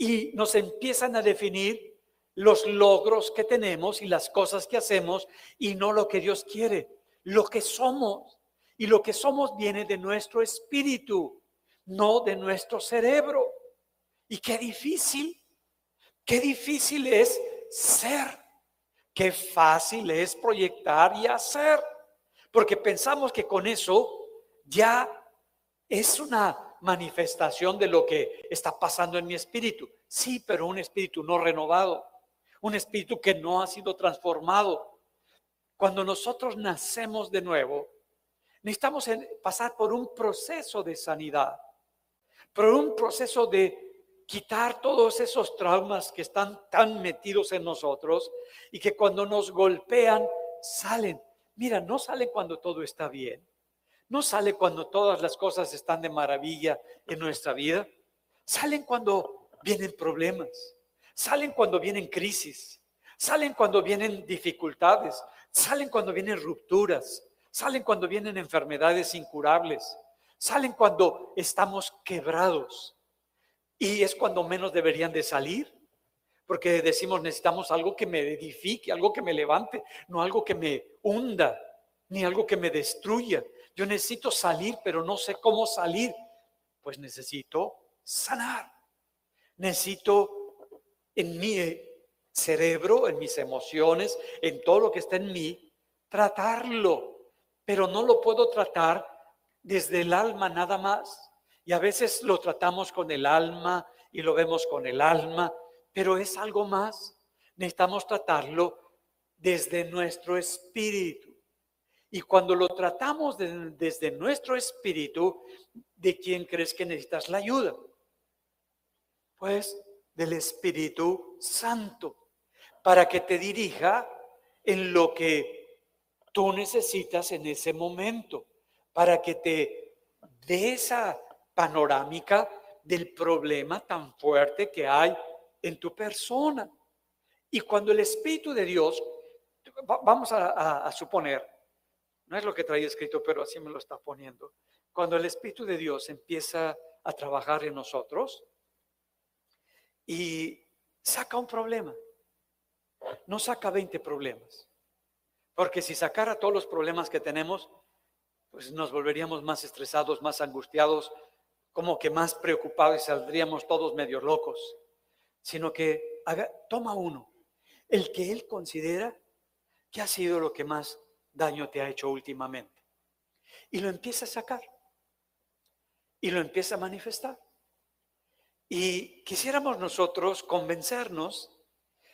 Y nos empiezan a definir los logros que tenemos y las cosas que hacemos y no lo que Dios quiere, lo que somos. Y lo que somos viene de nuestro espíritu, no de nuestro cerebro. Y qué difícil, qué difícil es ser Qué fácil es proyectar y hacer, porque pensamos que con eso ya es una manifestación de lo que está pasando en mi espíritu. Sí, pero un espíritu no renovado, un espíritu que no ha sido transformado. Cuando nosotros nacemos de nuevo, necesitamos pasar por un proceso de sanidad, por un proceso de quitar todos esos traumas que están tan metidos en nosotros y que cuando nos golpean salen. Mira, no sale cuando todo está bien. No sale cuando todas las cosas están de maravilla en nuestra vida. Salen cuando vienen problemas. Salen cuando vienen crisis. Salen cuando vienen dificultades. Salen cuando vienen rupturas. Salen cuando vienen enfermedades incurables. Salen cuando estamos quebrados. Y es cuando menos deberían de salir, porque decimos necesitamos algo que me edifique, algo que me levante, no algo que me hunda, ni algo que me destruya. Yo necesito salir, pero no sé cómo salir. Pues necesito sanar. Necesito en mi cerebro, en mis emociones, en todo lo que está en mí, tratarlo. Pero no lo puedo tratar desde el alma nada más. Y a veces lo tratamos con el alma y lo vemos con el alma, pero es algo más. Necesitamos tratarlo desde nuestro espíritu. Y cuando lo tratamos desde nuestro espíritu, ¿de quién crees que necesitas la ayuda? Pues del Espíritu Santo, para que te dirija en lo que tú necesitas en ese momento, para que te dé esa panorámica del problema tan fuerte que hay en tu persona. Y cuando el Espíritu de Dios, vamos a, suponer, no es lo que traía escrito, pero así me lo está poniendo, cuando el Espíritu de Dios empieza a trabajar en nosotros y saca un problema, no saca 20 problemas, porque si sacara todos los problemas que tenemos, pues nos volveríamos más estresados, más angustiados, como que más preocupados y saldríamos todos medio locos, sino que toma uno, el que él considera que ha sido lo que más daño te ha hecho últimamente. Y lo empieza a sacar. Y lo empieza a manifestar. Y quisiéramos nosotros convencernos,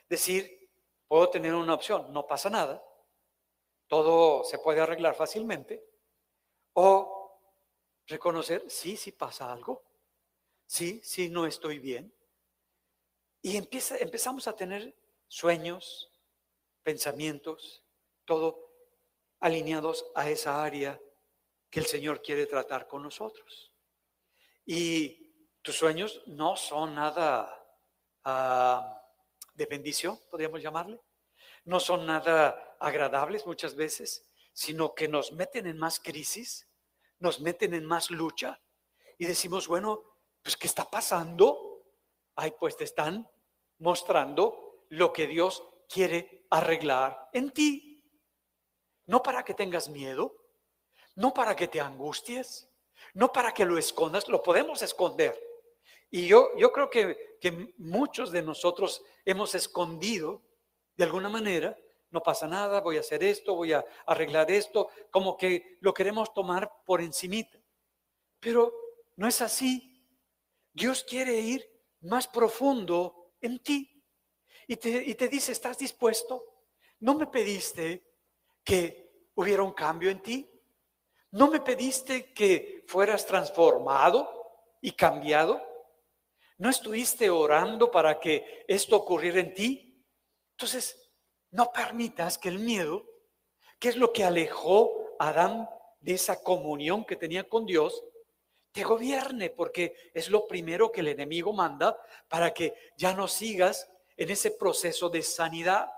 decir, puedo tener una opción, no pasa nada, todo se puede arreglar fácilmente, o reconocer, sí, sí pasa algo, sí, sí no estoy bien. Y empieza, empezamos a tener sueños, pensamientos, todo alineados a esa área que el Señor quiere tratar con nosotros. Y tus sueños no son nada ah, de bendición, podríamos llamarle. No son nada agradables muchas veces, sino que nos meten en más crisis, nos meten en más lucha y decimos, bueno, pues ¿qué está pasando? Ay, pues te están mostrando lo que Dios quiere arreglar en ti. No para que tengas miedo, no para que te angusties, No para que lo escondas, lo podemos esconder. Y yo, yo creo que, que muchos de nosotros hemos escondido de alguna manera, no pasa nada, voy a hacer esto, voy a arreglar esto, como que lo queremos tomar por encimita. Pero no es así. Dios quiere ir más profundo en ti. Y te, y te dice, ¿estás dispuesto? ¿No me pediste que hubiera un cambio en ti? ¿No me pediste que fueras transformado y cambiado? ¿No estuviste orando para que esto ocurriera en ti? Entonces, no permitas que el miedo, que es lo que alejó a Adán de esa comunión que tenía con Dios, te gobierne, porque es lo primero que el enemigo manda para que ya no sigas en ese proceso de sanidad,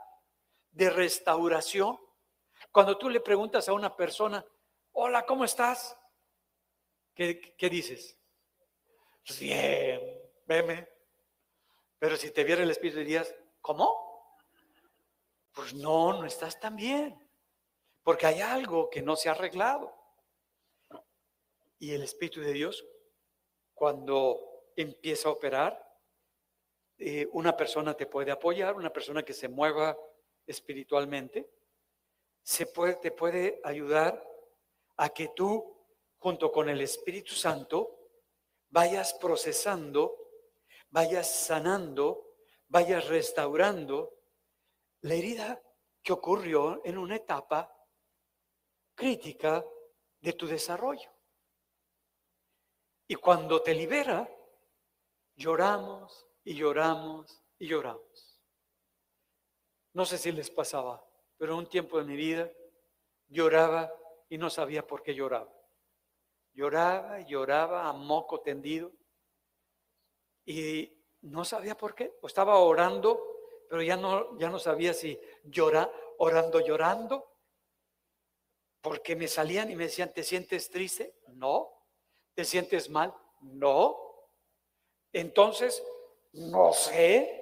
de restauración. Cuando tú le preguntas a una persona, hola, ¿cómo estás? ¿Qué, dices? Pues bien, veme. Pero si te viera el Espíritu dirías, ¿cómo? Pues no, no estás tan bien. Porque hay algo que no se ha arreglado. Y el Espíritu de Dios, cuando empieza a operar, eh, una persona te puede apoyar, una persona que se mueva espiritualmente, se puede, te puede ayudar a que tú, junto con el Espíritu Santo, vayas procesando, vayas sanando, vayas restaurando la herida que ocurrió en una etapa crítica de tu desarrollo. Y cuando te libera, lloramos y lloramos y lloramos. No sé si les pasaba, pero un tiempo de mi vida lloraba y no sabía por qué lloraba. Lloraba y lloraba a moco tendido y no sabía por qué. estaba orando, pero ya no, ya no sabía si llora, orando, llorando, porque me salían y me decían, ¿te sientes triste? No. ¿Te sientes mal? No. Entonces, no sé,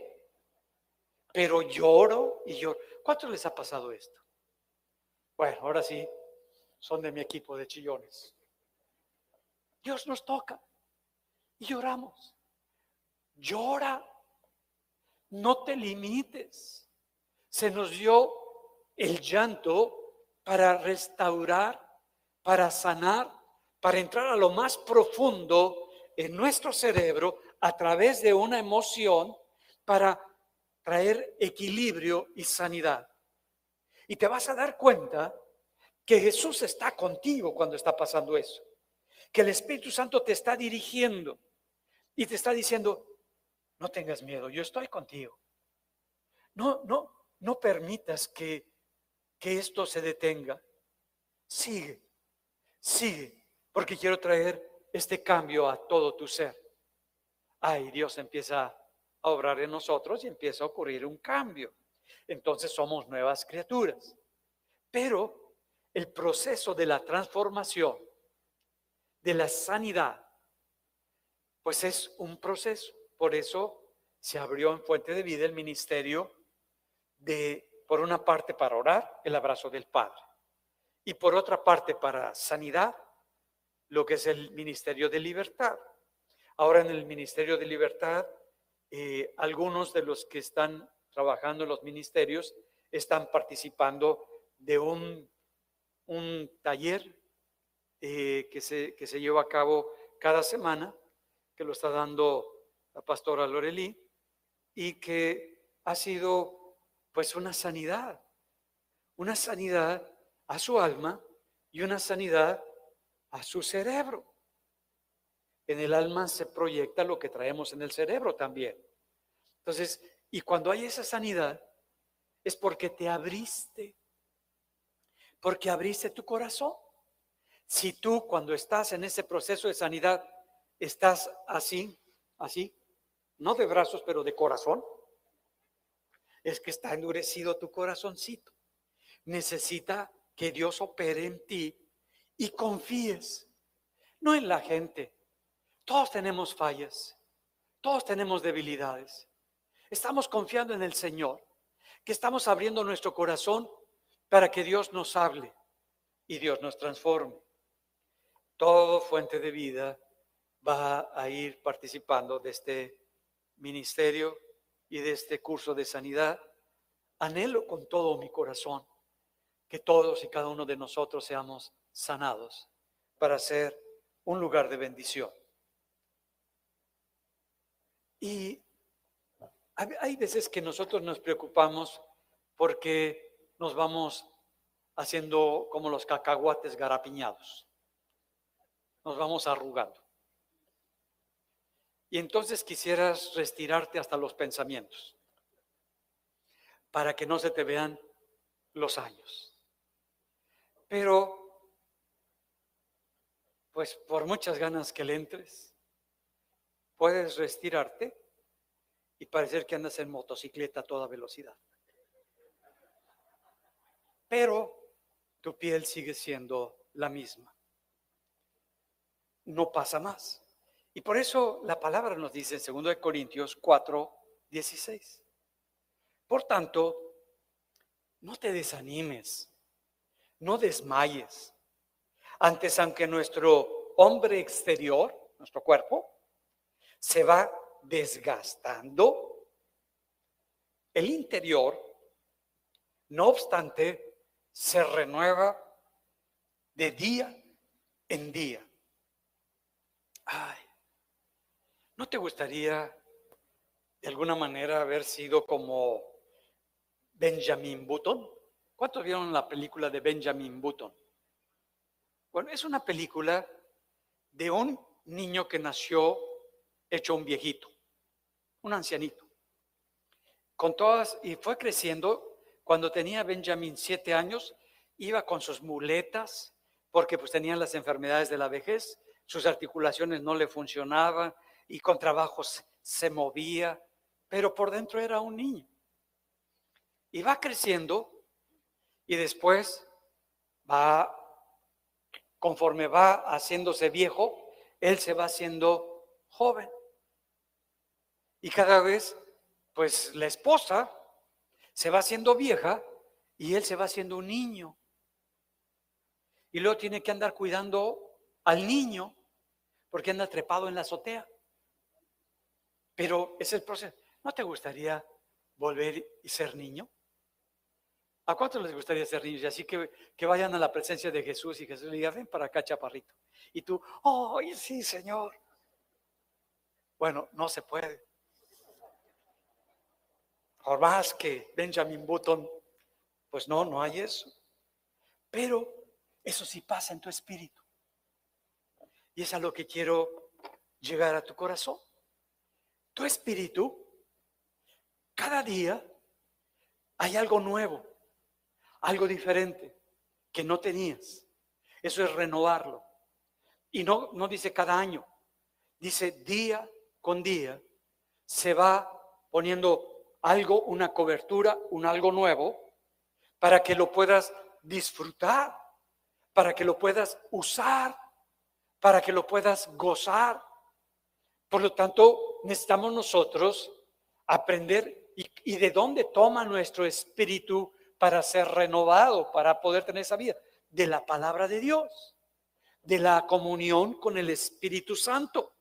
pero lloro y lloro. ¿Cuántos les ha pasado esto? Bueno, ahora sí, son de mi equipo de chillones. Dios nos toca y lloramos. Llora, no te limites. Se nos dio el llanto para restaurar, para sanar, para entrar a lo más profundo en nuestro cerebro a través de una emoción para traer equilibrio y sanidad. Y te vas a dar cuenta que Jesús está contigo cuando está pasando eso, que el Espíritu Santo te está dirigiendo y te está diciendo, no tengas miedo, yo estoy contigo. No, no, no permitas que, que esto se detenga. Sigue, sigue, porque quiero traer este cambio a todo tu ser. Ay, Dios empieza a obrar en nosotros y empieza a ocurrir un cambio. Entonces somos nuevas criaturas. Pero el proceso de la transformación, de la sanidad, pues es un proceso. Por eso se abrió en Fuente de Vida el ministerio de, por una parte, para orar, el abrazo del Padre. Y por otra parte, para sanidad, lo que es el ministerio de libertad. Ahora en el ministerio de libertad, eh, algunos de los que están trabajando en los ministerios están participando de un un taller eh, que, se, que se lleva a cabo cada semana, que lo está dando la pastora Lorelí, y que ha sido pues una sanidad, una sanidad a su alma y una sanidad a su cerebro. En el alma se proyecta lo que traemos en el cerebro también. Entonces, y cuando hay esa sanidad, es porque te abriste porque abriste tu corazón. Si tú cuando estás en ese proceso de sanidad estás así, así, no de brazos, pero de corazón, es que está endurecido tu corazoncito. Necesita que Dios opere en ti y confíes, no en la gente. Todos tenemos fallas, todos tenemos debilidades. Estamos confiando en el Señor, que estamos abriendo nuestro corazón para que Dios nos hable y Dios nos transforme. todo fuente de vida va a ir participando de este ministerio y de este curso de sanidad. Anhelo con todo mi corazón que todos y cada uno de nosotros seamos sanados para ser un lugar de bendición. Y hay veces que nosotros nos preocupamos porque nos vamos haciendo como los cacahuates garapiñados. Nos vamos arrugando. Y entonces quisieras retirarte hasta los pensamientos para que no se te vean los años. Pero, pues por muchas ganas que le entres, puedes retirarte y parecer que andas en motocicleta a toda velocidad. Pero tu piel sigue siendo la misma. No pasa más. Y por eso la palabra nos dice en 2 Corintios 4, 16. Por tanto, no te desanimes, no desmayes. Antes, aunque nuestro hombre exterior, nuestro cuerpo, se va desgastando, el interior, no obstante, se renueva de día en día. Ay, ¿no te gustaría de alguna manera haber sido como Benjamin Button? ¿Cuántos vieron la película de Benjamin Button? Bueno, es una película de un niño que nació hecho un viejito, un ancianito. Con todas, y fue creciendo, cuando tenía Benjamin siete años, iba con sus muletas, porque pues tenían las enfermedades de la vejez, sus articulaciones no le funcionaban y con trabajos se movía, pero por dentro era un niño. Y va creciendo y después va, conforme va haciéndose viejo, él se va haciendo joven. Y cada vez, pues la esposa se va haciendo vieja y él se va haciendo un niño. Y luego tiene que andar cuidando al niño porque anda trepado en la azotea. Pero es el proceso. ¿No te gustaría volver y ser niño? ¿A cuántos les gustaría ser niños? Y así que, que vayan a la presencia de Jesús y Jesús le diga, ven para acá, chaparrito. Y tú, oh, sí, Señor. Bueno, no se puede. Por más que Benjamin Button, pues no, no hay eso. Pero eso sí pasa en tu espíritu. Y es a lo que quiero llegar a tu corazón. Tu espíritu, cada día hay algo nuevo algo diferente que no tenías. Eso es renovarlo. Y no, no dice cada año, dice día con día se va poniendo algo, una cobertura, un algo nuevo, para que lo puedas disfrutar, para que lo puedas usar, para que lo puedas gozar. Por lo tanto, necesitamos nosotros aprender y, de dónde toma nuestro espíritu para ser renovado, para poder tener esa vida? De la palabra de Dios, de la comunión con el Espíritu Santo.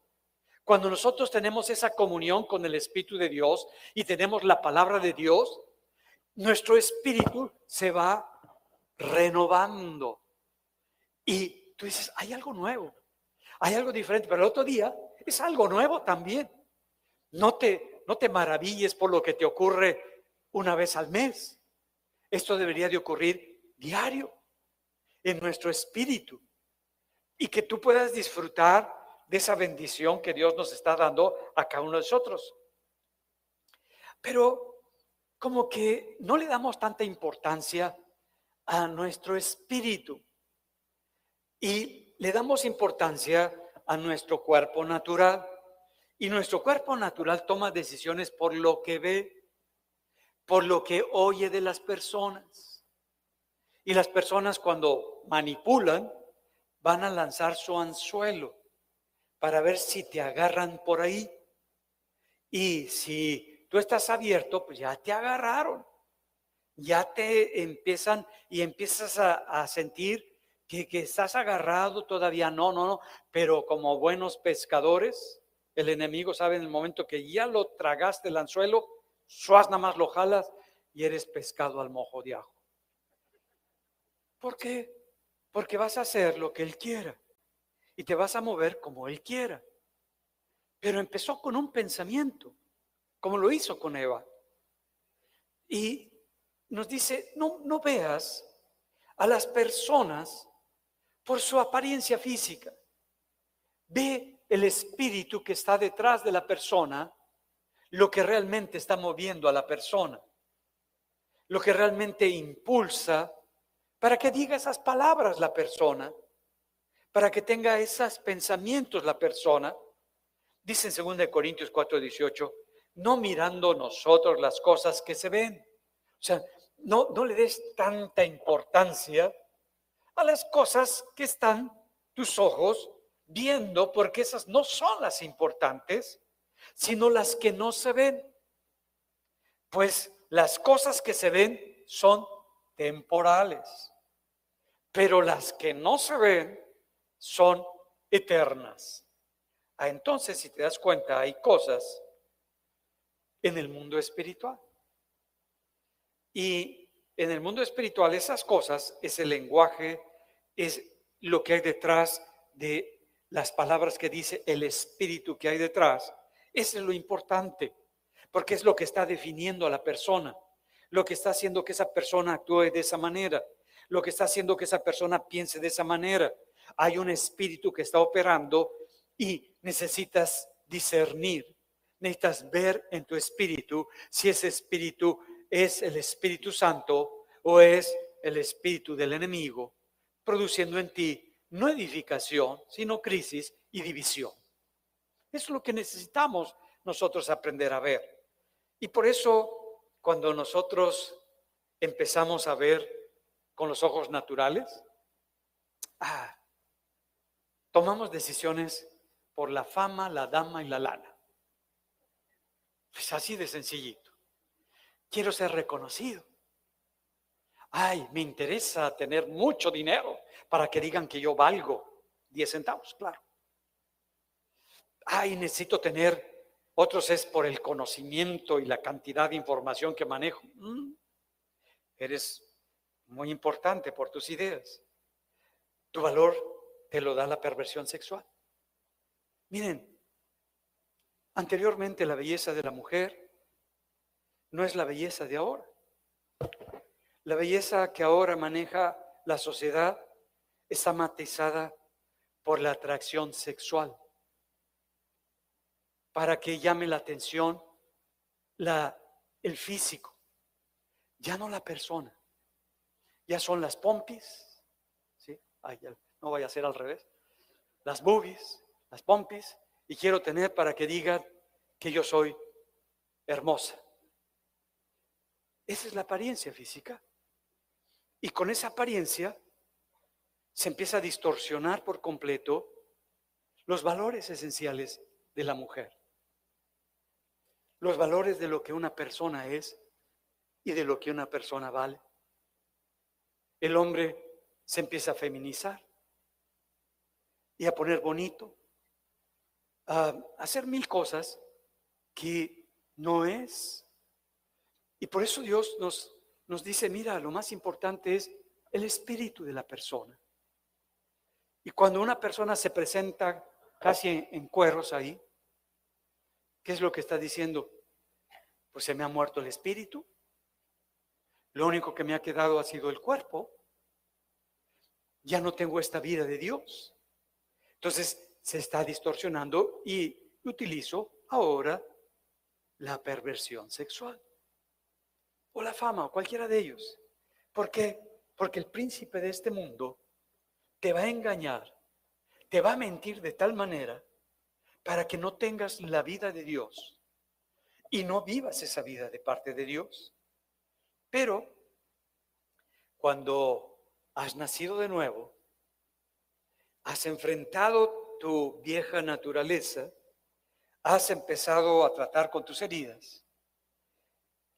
Cuando nosotros tenemos esa comunión con el Espíritu de Dios y tenemos la palabra de Dios, nuestro espíritu se va renovando. Y tú dices, hay algo nuevo, hay algo diferente, pero el otro día es algo nuevo también. No te, no te maravilles por lo que te ocurre una vez al mes. Esto debería de ocurrir diario en nuestro espíritu y que tú puedas disfrutar de esa bendición que Dios nos está dando a cada uno de nosotros. Pero como que no le damos tanta importancia a nuestro espíritu y le damos importancia a nuestro cuerpo natural. Y nuestro cuerpo natural toma decisiones por lo que ve, por lo que oye de las personas. Y las personas cuando manipulan van a lanzar su anzuelo para ver si te agarran por ahí. Y si tú estás abierto, pues ya te agarraron. Ya te empiezan y empiezas a, sentir que, estás agarrado todavía, no, no, no, pero como buenos pescadores, el enemigo sabe en el momento que ya lo tragaste el anzuelo, suas nada más lo jalas y eres pescado al mojo de ajo. ¿Por qué? Porque vas a hacer lo que Él quiera y te vas a mover como Él quiera. Pero empezó con un pensamiento, como lo hizo con Eva. Y nos dice, no, no veas a las personas por su apariencia física. Ve el espíritu que está detrás de la persona, lo que realmente está moviendo a la persona, lo que realmente impulsa para que diga esas palabras la persona, para que tenga esos pensamientos la persona. Dice en 2 Corintios 4:18, no mirando nosotros las cosas que se ven. O sea, no, no le des tanta importancia a las cosas que están tus ojos viendo, porque esas no son las importantes, sino las que no se ven. Pues las cosas que se ven son temporales, pero las que no se ven son eternas. Ah, entonces, si te das cuenta, hay cosas en el mundo espiritual. Y en el mundo espiritual esas cosas es el lenguaje, es lo que hay detrás de las palabras que dice el espíritu que hay detrás. Eso es lo importante, porque es lo que está definiendo a la persona, lo que está haciendo que esa persona actúe de esa manera, lo que está haciendo que esa persona piense de esa manera. Hay un espíritu que está operando y necesitas discernir, necesitas ver en tu espíritu si ese espíritu es el Espíritu Santo o es el espíritu del enemigo, produciendo en ti no edificación, sino crisis y división. Eso es lo que necesitamos nosotros aprender a ver. Y por eso, cuando nosotros empezamos a ver con los ojos naturales, ah, tomamos decisiones por la fama, la dama y la lana. Es así de sencillito. Quiero ser reconocido. Ay, me interesa tener mucho dinero para que digan que yo valgo 10 centavos, claro. Ay, necesito tener, otros es por el conocimiento y la cantidad de información que manejo. Mm, eres muy importante por tus ideas. Tu valor lo da la perversión sexual. Miren, anteriormente la belleza de la mujer no es la belleza de ahora. La belleza que ahora maneja la sociedad está matizada por la atracción sexual. Para que llame la atención el físico, ya no la persona. Ya son las pompis, ¿sí? No vaya a ser al revés. Las boobies, las pompis, y quiero tener para que digan que yo soy hermosa. Esa es la apariencia física. Y con esa apariencia se empieza a distorsionar por completo los valores esenciales de la mujer. Los valores de lo que una persona es y de lo que una persona vale. El hombre se empieza a feminizar y a poner bonito, a hacer mil cosas que no es y por eso Dios nos, nos dice, mira, lo más importante es el espíritu de la persona. Y cuando una persona se presenta casi en, cueros ahí, ¿qué es lo que está diciendo? Pues se me ha muerto el espíritu. Lo único que me ha quedado ha sido el cuerpo. Ya no tengo esta vida de Dios. Entonces se está distorsionando y utilizo ahora la perversión sexual o la fama o cualquiera de ellos. ¿Por qué? Porque el príncipe de este mundo te va a engañar, te va a mentir de tal manera para que no tengas la vida de Dios y no vivas esa vida de parte de Dios. Pero cuando has nacido de nuevo, has enfrentado tu vieja naturaleza, has empezado a tratar con tus heridas,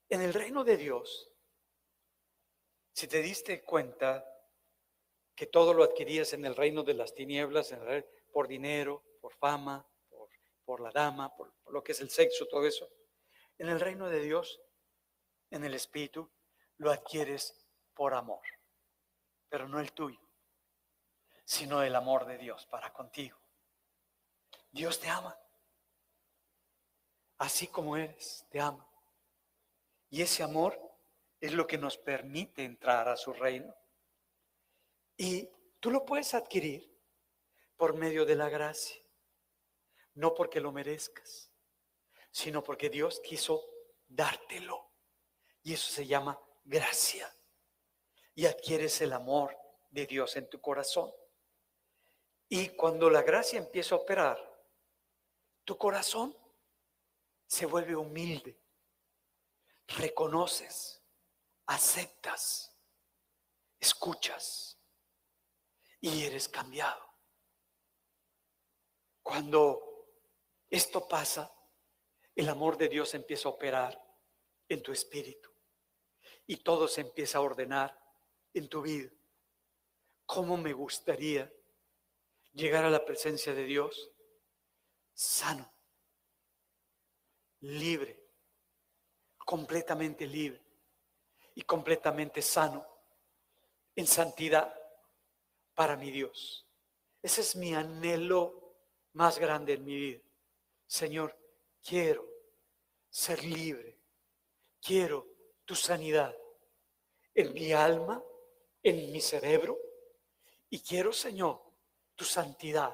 en el reino de Dios, si te diste cuenta, que todo lo adquirías en el reino de las tinieblas, por dinero, por fama, por, la dama, por, lo que es el sexo, todo eso. En el reino de Dios, en el Espíritu, lo adquieres por amor, pero no el tuyo, sino el amor de Dios para contigo. Dios te ama, así como eres, te ama. Y ese amor es lo que nos permite entrar a su reino. Y tú lo puedes adquirir por medio de la gracia, no porque lo merezcas, sino porque Dios quiso dártelo. Y eso se llama gracia. Y adquieres el amor de Dios en tu corazón. Y cuando la gracia empieza a operar, tu corazón se vuelve humilde. Reconoces, aceptas, escuchas y eres cambiado. Cuando esto pasa, el amor de Dios empieza a operar en tu espíritu y todo se empieza a ordenar en tu vida. ¿Cómo me gustaría llegar a la presencia de Dios sano, libre, completamente libre y completamente sano en santidad para mi Dios? Ese es mi anhelo más grande en mi vida. Señor, quiero ser libre. Quiero tu sanidad en mi alma, en mi cerebro. Y quiero, Señor, tu santidad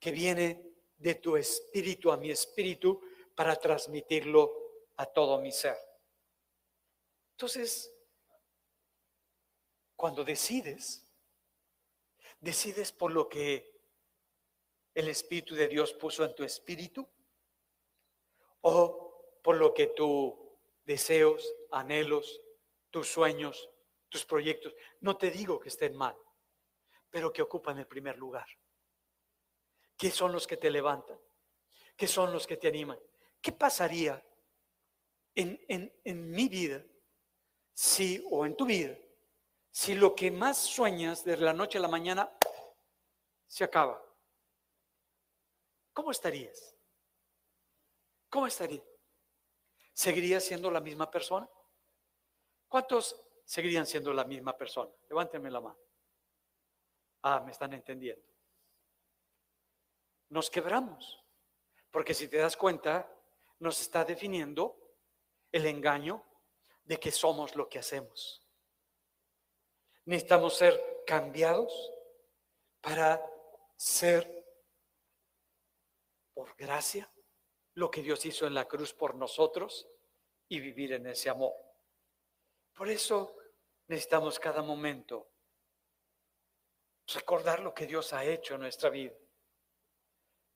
que viene de tu espíritu a mi espíritu para transmitirlo a todo mi ser. Entonces, cuando decides, decides por lo que el Espíritu de Dios puso en tu espíritu o por lo que tus deseos, anhelos, tus sueños, tus proyectos, no te digo que estén mal, pero que ocupan el primer lugar. ¿Qué son los que te levantan? ¿Qué son los que te animan? ¿Qué pasaría en, en mi vida si, o en tu vida, si lo que más sueñas de la noche a la mañana se acaba? ¿Cómo estarías? ¿Cómo estaría? ¿Seguirías siendo la misma persona? ¿Cuántos seguirían siendo la misma persona? Levántenme la mano. Ah, me están entendiendo. Nos quebramos, porque si te das cuenta, nos está definiendo el engaño de que somos lo que hacemos. Necesitamos ser cambiados para ser por gracia lo que Dios hizo en la cruz por nosotros y vivir en ese amor. Por eso necesitamos cada momento recordar lo que Dios ha hecho en nuestra vida,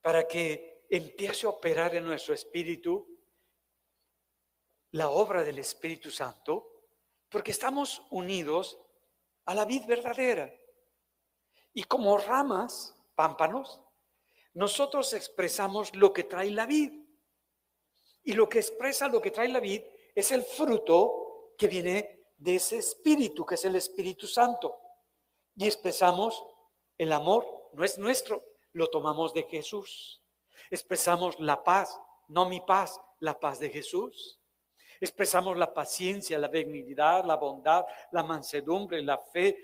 para que empiece a operar en nuestro espíritu la obra del Espíritu Santo, porque estamos unidos a la vid verdadera. Y como ramas, pámpanos, nosotros expresamos lo que trae la vid. Y lo que expresa lo que trae la vid es el fruto que viene de ese espíritu, que es el Espíritu Santo. Y expresamos el amor, no es nuestro, lo tomamos de Jesús. Expresamos la paz, no mi paz, la paz de Jesús. Expresamos la paciencia, la benignidad, la bondad, la mansedumbre, la fe,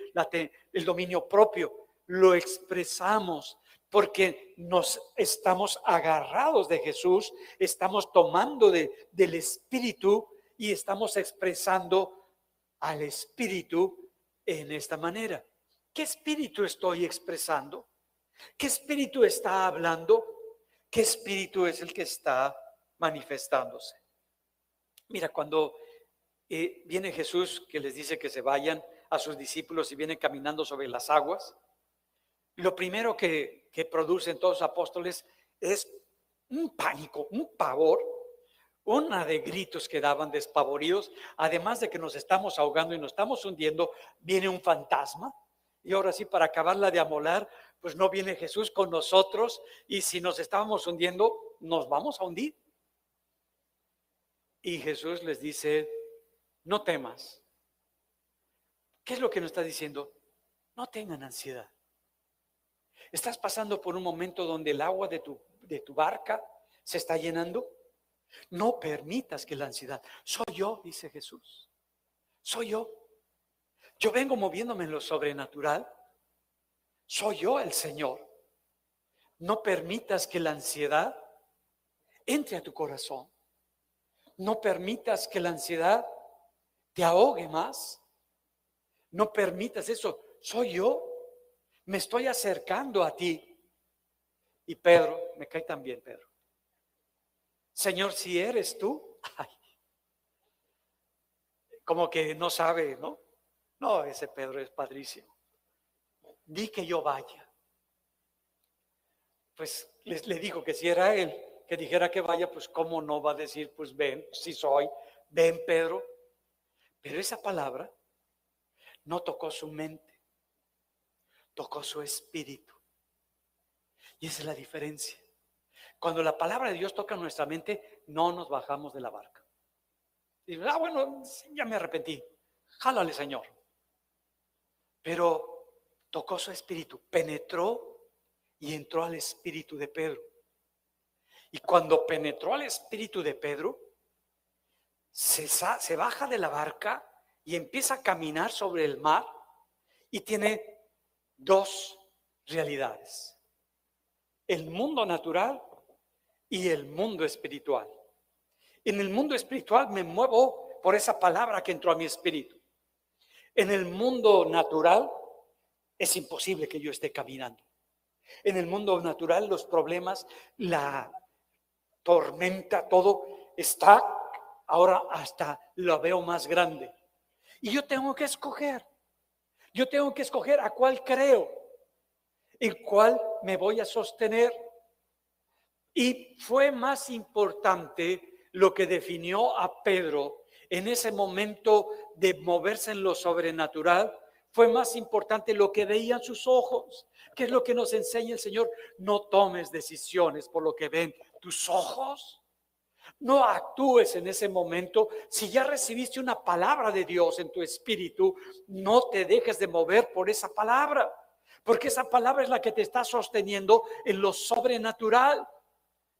el dominio propio. Lo expresamos porque nos estamos agarrados de Jesús, estamos tomando de, del Espíritu y estamos expresando al Espíritu en esta manera. ¿Qué Espíritu estoy expresando? ¿Qué Espíritu está hablando? ¿Qué Espíritu es el que está manifestándose? Mira, cuando eh, viene Jesús que les dice que se vayan a sus discípulos y vienen caminando sobre las aguas, lo primero que, producen todos los apóstoles es un pánico, un pavor, una de gritos que daban despavoridos, además de que nos estamos ahogando y nos estamos hundiendo, viene un fantasma. Y ahora sí, para acabarla de amolar, pues no viene Jesús con nosotros y si nos estábamos hundiendo, nos vamos a hundir. Y Jesús les dice, no temas. ¿Qué es lo que nos está diciendo? No tengan ansiedad. ¿Estás pasando por un momento donde el agua de tu, de tu barca se está llenando? No permitas que la ansiedad, soy yo, dice Jesús, soy yo. Yo vengo moviéndome en lo sobrenatural, soy yo el Señor. No permitas que la ansiedad entre a tu corazón. No permitas que la ansiedad te ahogue más. No permitas eso. Soy yo. Me estoy acercando a ti. Y Pedro, me cae también Pedro. Señor, si eres tú, como que no sabe, ¿no? No, ese Pedro es padrísimo. Di que yo vaya. Pues le dijo que si era él, que dijera que vaya, pues cómo no va a decir, pues ven, si soy, ven Pedro. Pero esa palabra no tocó su mente, tocó su espíritu. Y esa es la diferencia. Cuando la palabra de Dios toca nuestra mente, no nos bajamos de la barca. Y, ah, bueno, ya me arrepentí. Jálale, Señor. Pero tocó su espíritu, penetró y entró al espíritu de Pedro. Y cuando penetró al espíritu de Pedro, se, baja de la barca y empieza a caminar sobre el mar y tiene dos realidades. El mundo natural y el mundo espiritual. En el mundo espiritual me muevo por esa palabra que entró a mi espíritu. En el mundo natural es imposible que yo esté caminando. En el mundo natural los problemas, la tormenta, todo está, ahora hasta lo veo más grande. Y yo tengo que escoger. Yo tengo que escoger a cuál creo, en cuál me voy a sostener. Y fue más importante lo que definió a Pedro en ese momento de moverse en lo sobrenatural. Fue más importante lo que veían sus ojos, que es lo que nos enseña el Señor. No tomes decisiones por lo que ven, tus ojos. No actúes en ese momento. Si ya recibiste una palabra de Dios en tu espíritu, no te dejes de mover por esa palabra, porque esa palabra es la que te está sosteniendo en lo sobrenatural.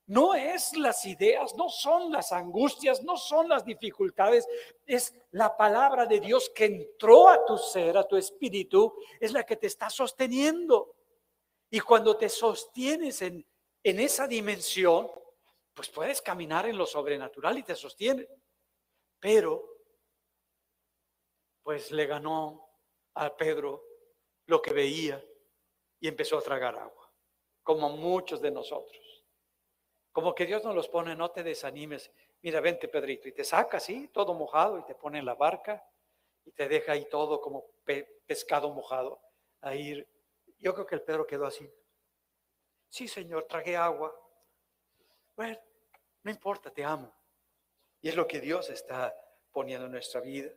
No es las ideas, no son las angustias, no son las dificultades, es la palabra de Dios que entró a tu ser, a tu espíritu, es la que te está sosteniendo. Y cuando te sostienes en, en esa dimensión, pues puedes caminar en lo sobrenatural y te sostiene. Pero, pues le ganó a Pedro lo que veía y empezó a tragar agua, como muchos de nosotros. Como que Dios nos los pone, no te desanimes. Mira, vente Pedrito, y te saca así, todo mojado, y te pone en la barca, y te deja ahí todo como pescado mojado. Ahí, yo creo que el Pedro quedó así. Sí, Señor, tragué agua. Bueno, no importa, te amo. Y es lo que Dios está poniendo en nuestra vida.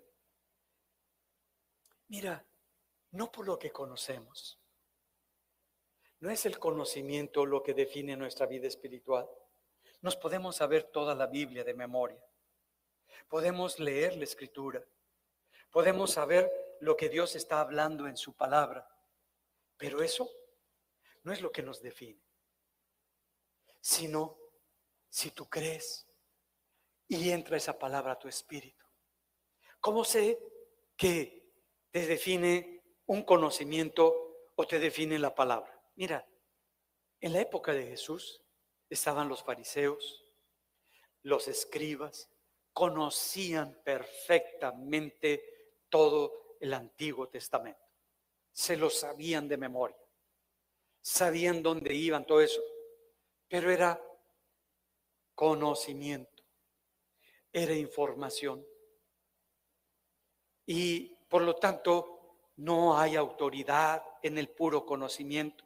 Mira, no por lo que conocemos. No es el conocimiento lo que define nuestra vida espiritual. Nos podemos saber toda la Biblia de memoria. Podemos leer la escritura. Podemos saber lo que Dios está hablando en su palabra. Pero eso no es lo que nos define sino si tú crees y entra esa palabra a tu espíritu. ¿Cómo sé que te define un conocimiento o te define la palabra? Mira, en la época de Jesús estaban los fariseos, los escribas, conocían perfectamente todo el Antiguo Testamento. Se lo sabían de memoria. Sabían dónde iban, todo eso pero era conocimiento, era información. Y por lo tanto, no hay autoridad en el puro conocimiento.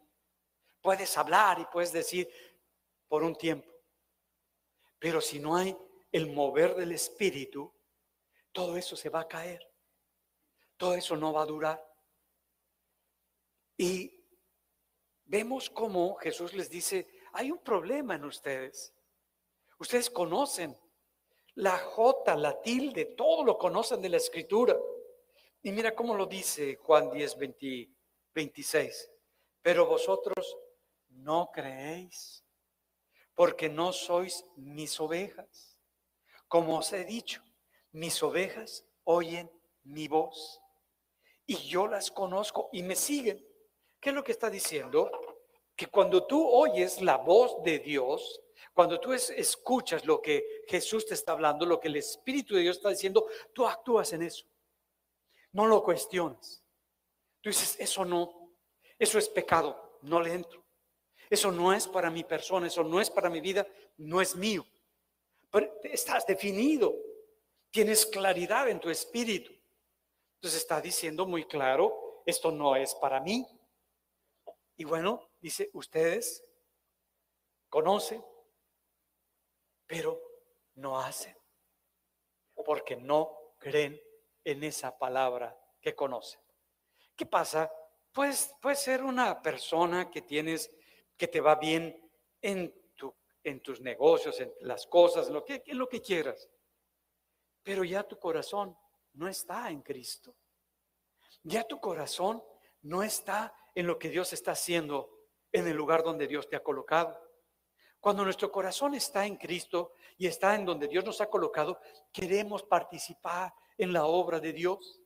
Puedes hablar y puedes decir por un tiempo, pero si no hay el mover del espíritu, todo eso se va a caer. Todo eso no va a durar. Y vemos cómo Jesús les dice, hay un problema en ustedes. Ustedes conocen la J, la tilde, todo lo conocen de la escritura. Y mira cómo lo dice Juan 10, 26. Pero vosotros no creéis, porque no sois mis ovejas. Como os he dicho, mis ovejas oyen mi voz y yo las conozco y me siguen. ¿Qué es lo que está diciendo? Que cuando tú oyes la voz de Dios, cuando tú escuchas lo que Jesús te está hablando, lo que el Espíritu de Dios está diciendo, tú actúas en eso. No lo cuestionas. Tú dices, eso no, eso es pecado, no le entro. Eso no es para mi persona, eso no es para mi vida, no es mío. Pero estás definido, tienes claridad en tu espíritu. Entonces está diciendo muy claro, esto no es para mí. Y bueno, dice, ustedes conocen, pero no hacen, porque no creen en esa palabra que conocen. ¿Qué pasa? Pues puede ser una persona que tienes, que te va bien en, tu, en tus negocios, en las cosas, lo que, en lo que quieras, pero ya tu corazón no está en Cristo. Ya tu corazón no está en lo que Dios está haciendo en el lugar donde Dios te ha colocado. Cuando nuestro corazón está en Cristo y está en donde Dios nos ha colocado, queremos participar en la obra de Dios.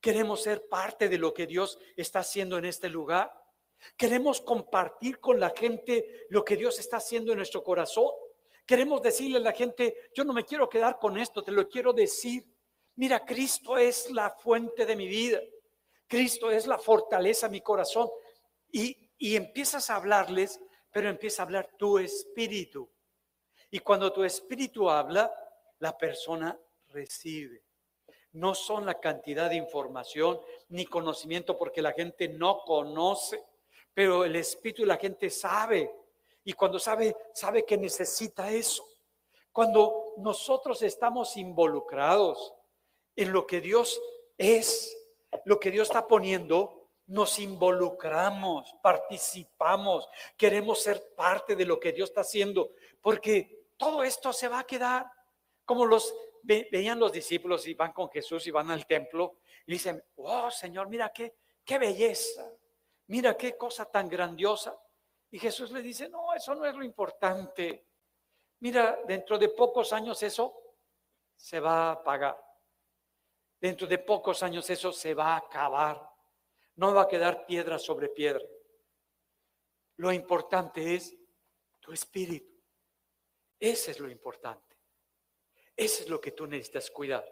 Queremos ser parte de lo que Dios está haciendo en este lugar. Queremos compartir con la gente lo que Dios está haciendo en nuestro corazón. Queremos decirle a la gente, yo no me quiero quedar con esto, te lo quiero decir. Mira, Cristo es la fuente de mi vida. Cristo es la fortaleza de mi corazón. Y, y empiezas a hablarles pero empieza a hablar tu espíritu. Y cuando tu espíritu habla, la persona recibe. No son la cantidad de información ni conocimiento porque la gente no conoce, pero el espíritu de la gente sabe. Y cuando sabe, sabe que necesita eso. Cuando nosotros estamos involucrados en lo que Dios es, lo que Dios está poniendo, nos involucramos, participamos, queremos ser parte de lo que Dios está haciendo, porque todo esto se va a quedar como los veían los discípulos y van con Jesús y van al templo y dicen, oh Señor, mira qué, qué belleza, mira qué cosa tan grandiosa. Y Jesús le dice, no, eso no es lo importante. Mira, dentro de pocos años eso se va a apagar. Dentro de pocos años eso se va a acabar. No va a quedar piedra sobre piedra. Lo importante es tu espíritu. Ese es lo importante. Ese es lo que tú necesitas cuidar.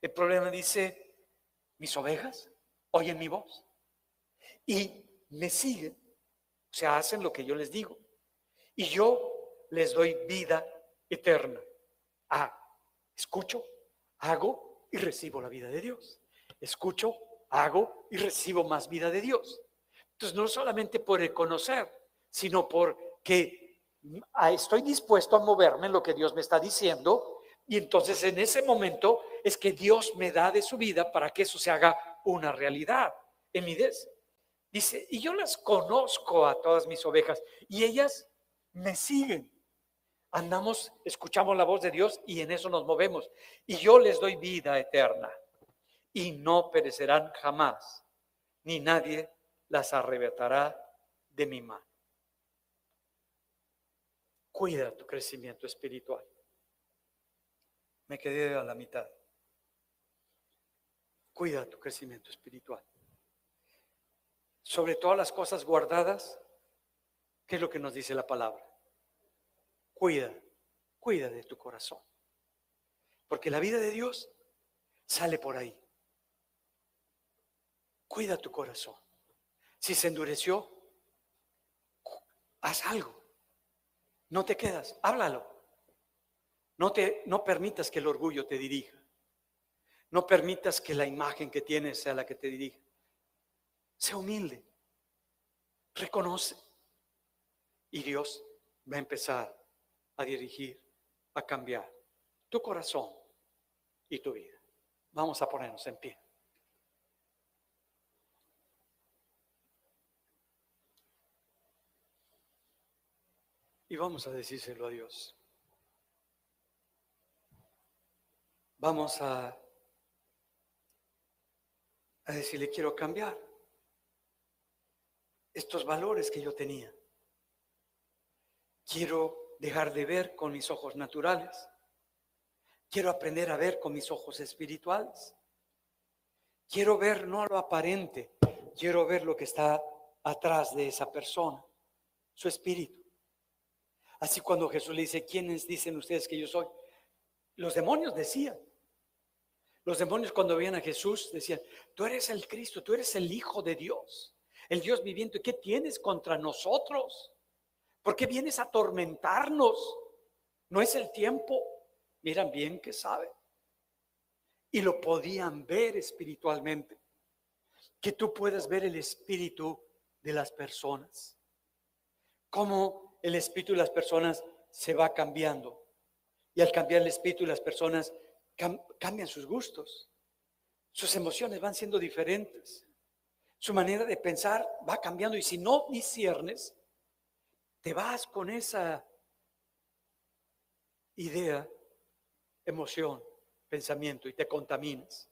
El problema dice, mis ovejas oyen mi voz y me siguen. O sea, hacen lo que yo les digo. Y yo les doy vida eterna. Ah, escucho, hago y recibo la vida de Dios. Escucho, hago y recibo más vida de Dios. Entonces, no solamente por el conocer, sino porque estoy dispuesto a moverme en lo que Dios me está diciendo y entonces en ese momento es que Dios me da de su vida para que eso se haga una realidad en mi des. Dice, y yo las conozco a todas mis ovejas y ellas me siguen. Andamos, escuchamos la voz de Dios y en eso nos movemos. Y yo les doy vida eterna y no perecerán jamás, ni nadie las arrebatará de mi mano. Cuida tu crecimiento espiritual. Me quedé a la mitad. Cuida tu crecimiento espiritual. Sobre todas las cosas guardadas, ¿qué es lo que nos dice la palabra? Cuida, cuida de tu corazón. Porque la vida de Dios sale por ahí. Cuida tu corazón. Si se endureció, haz algo. No te quedas, háblalo. No, te, no permitas que el orgullo te dirija. No permitas que la imagen que tienes sea la que te dirija. Sé humilde. Reconoce. Y Dios va a empezar a dirigir, a cambiar tu corazón y tu vida. Vamos a ponernos en pie. Y vamos a decírselo a Dios. Vamos a, a decirle, quiero cambiar. Estos valores que yo tenía. Quiero dejar de ver con mis ojos naturales. Quiero aprender a ver con mis ojos espirituales. Quiero ver no lo aparente, quiero ver lo que está atrás de esa persona, su espíritu. Así cuando Jesús le dice, ¿quiénes dicen ustedes que yo soy? Los demonios decían. Los demonios cuando veían a Jesús decían, tú eres el Cristo, tú eres el Hijo de Dios, el Dios viviente. ¿Qué tienes contra nosotros? ¿Por qué vienes a atormentarnos? No es el tiempo. Miran bien que sabe. Y lo podían ver espiritualmente. Que tú puedas ver el espíritu de las personas. Cómo el espíritu de las personas se va cambiando. Y al cambiar el espíritu de las personas, cambian sus gustos. Sus emociones van siendo diferentes. Su manera de pensar va cambiando. Y si no disiernes, te vas con esa idea, emoción, pensamiento y te contaminas.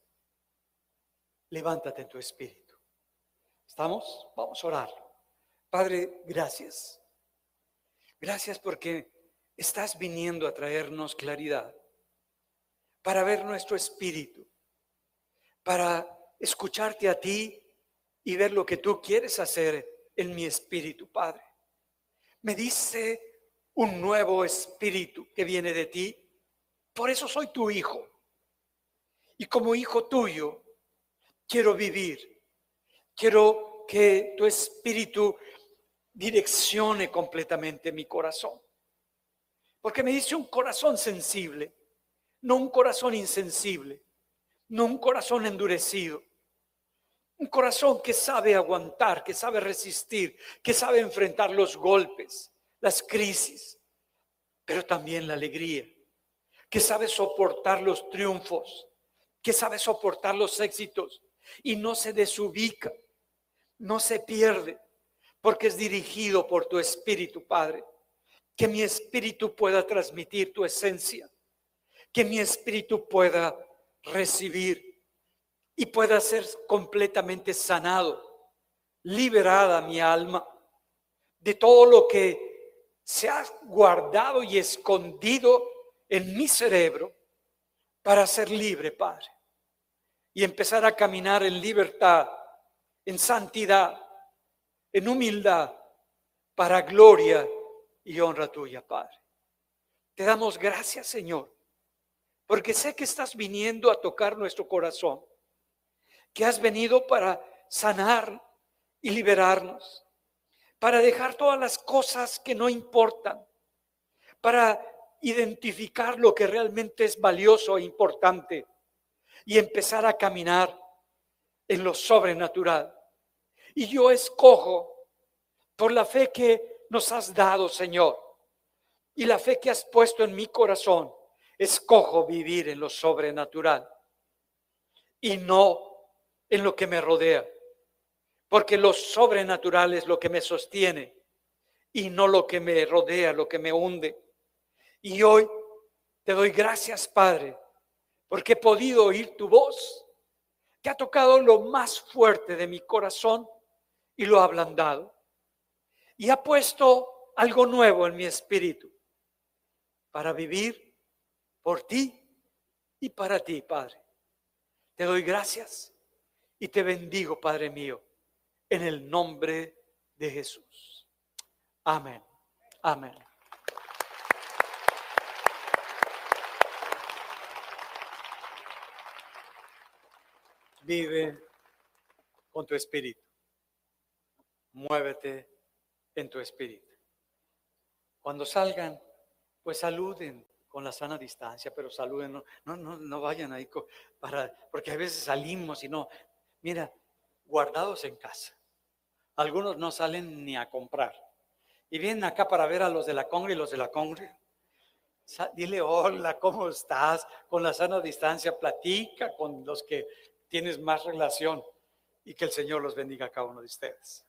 Levántate en tu espíritu. ¿Estamos? Vamos a orar. Padre, gracias. Gracias porque estás viniendo a traernos claridad para ver nuestro espíritu, para escucharte a ti y ver lo que tú quieres hacer en mi espíritu, Padre. Me dice un nuevo espíritu que viene de ti, por eso soy tu hijo. Y como hijo tuyo, quiero vivir, quiero que tu espíritu direccione completamente mi corazón. Porque me dice un corazón sensible, no un corazón insensible, no un corazón endurecido. Un corazón que sabe aguantar, que sabe resistir, que sabe enfrentar los golpes, las crisis, pero también la alegría, que sabe soportar los triunfos, que sabe soportar los éxitos y no se desubica, no se pierde, porque es dirigido por tu Espíritu, Padre. Que mi espíritu pueda transmitir tu esencia, que mi espíritu pueda recibir y pueda ser completamente sanado, liberada mi alma de todo lo que se ha guardado y escondido en mi cerebro para ser libre, Padre, y empezar a caminar en libertad, en santidad, en humildad, para gloria y honra tuya, Padre. Te damos gracias, Señor, porque sé que estás viniendo a tocar nuestro corazón, que has venido para sanar y liberarnos, para dejar todas las cosas que no importan, para identificar lo que realmente es valioso e importante y empezar a caminar en lo sobrenatural. Y yo escojo por la fe que nos has dado, Señor, y la fe que has puesto en mi corazón, escojo vivir en lo sobrenatural y no en lo que me rodea, porque lo sobrenatural es lo que me sostiene y no lo que me rodea, lo que me hunde. Y hoy te doy gracias, Padre, porque he podido oír tu voz, que ha tocado lo más fuerte de mi corazón y lo ha ablandado. Y ha puesto algo nuevo en mi espíritu para vivir por ti y para ti, Padre. Te doy gracias y te bendigo, Padre mío, en el nombre de Jesús. Amén. Amén. Vive con tu espíritu. Muévete en tu espíritu. Cuando salgan, pues saluden con la sana distancia, pero saluden, no, no, no, vayan ahí para, porque a veces salimos y no, mira, guardados en casa. Algunos no salen ni a comprar. Y vienen acá para ver a los de la congre y los de la congre. Dile, hola, ¿cómo estás? Con la sana distancia, platica con los que tienes más relación y que el Señor los bendiga a cada uno de ustedes.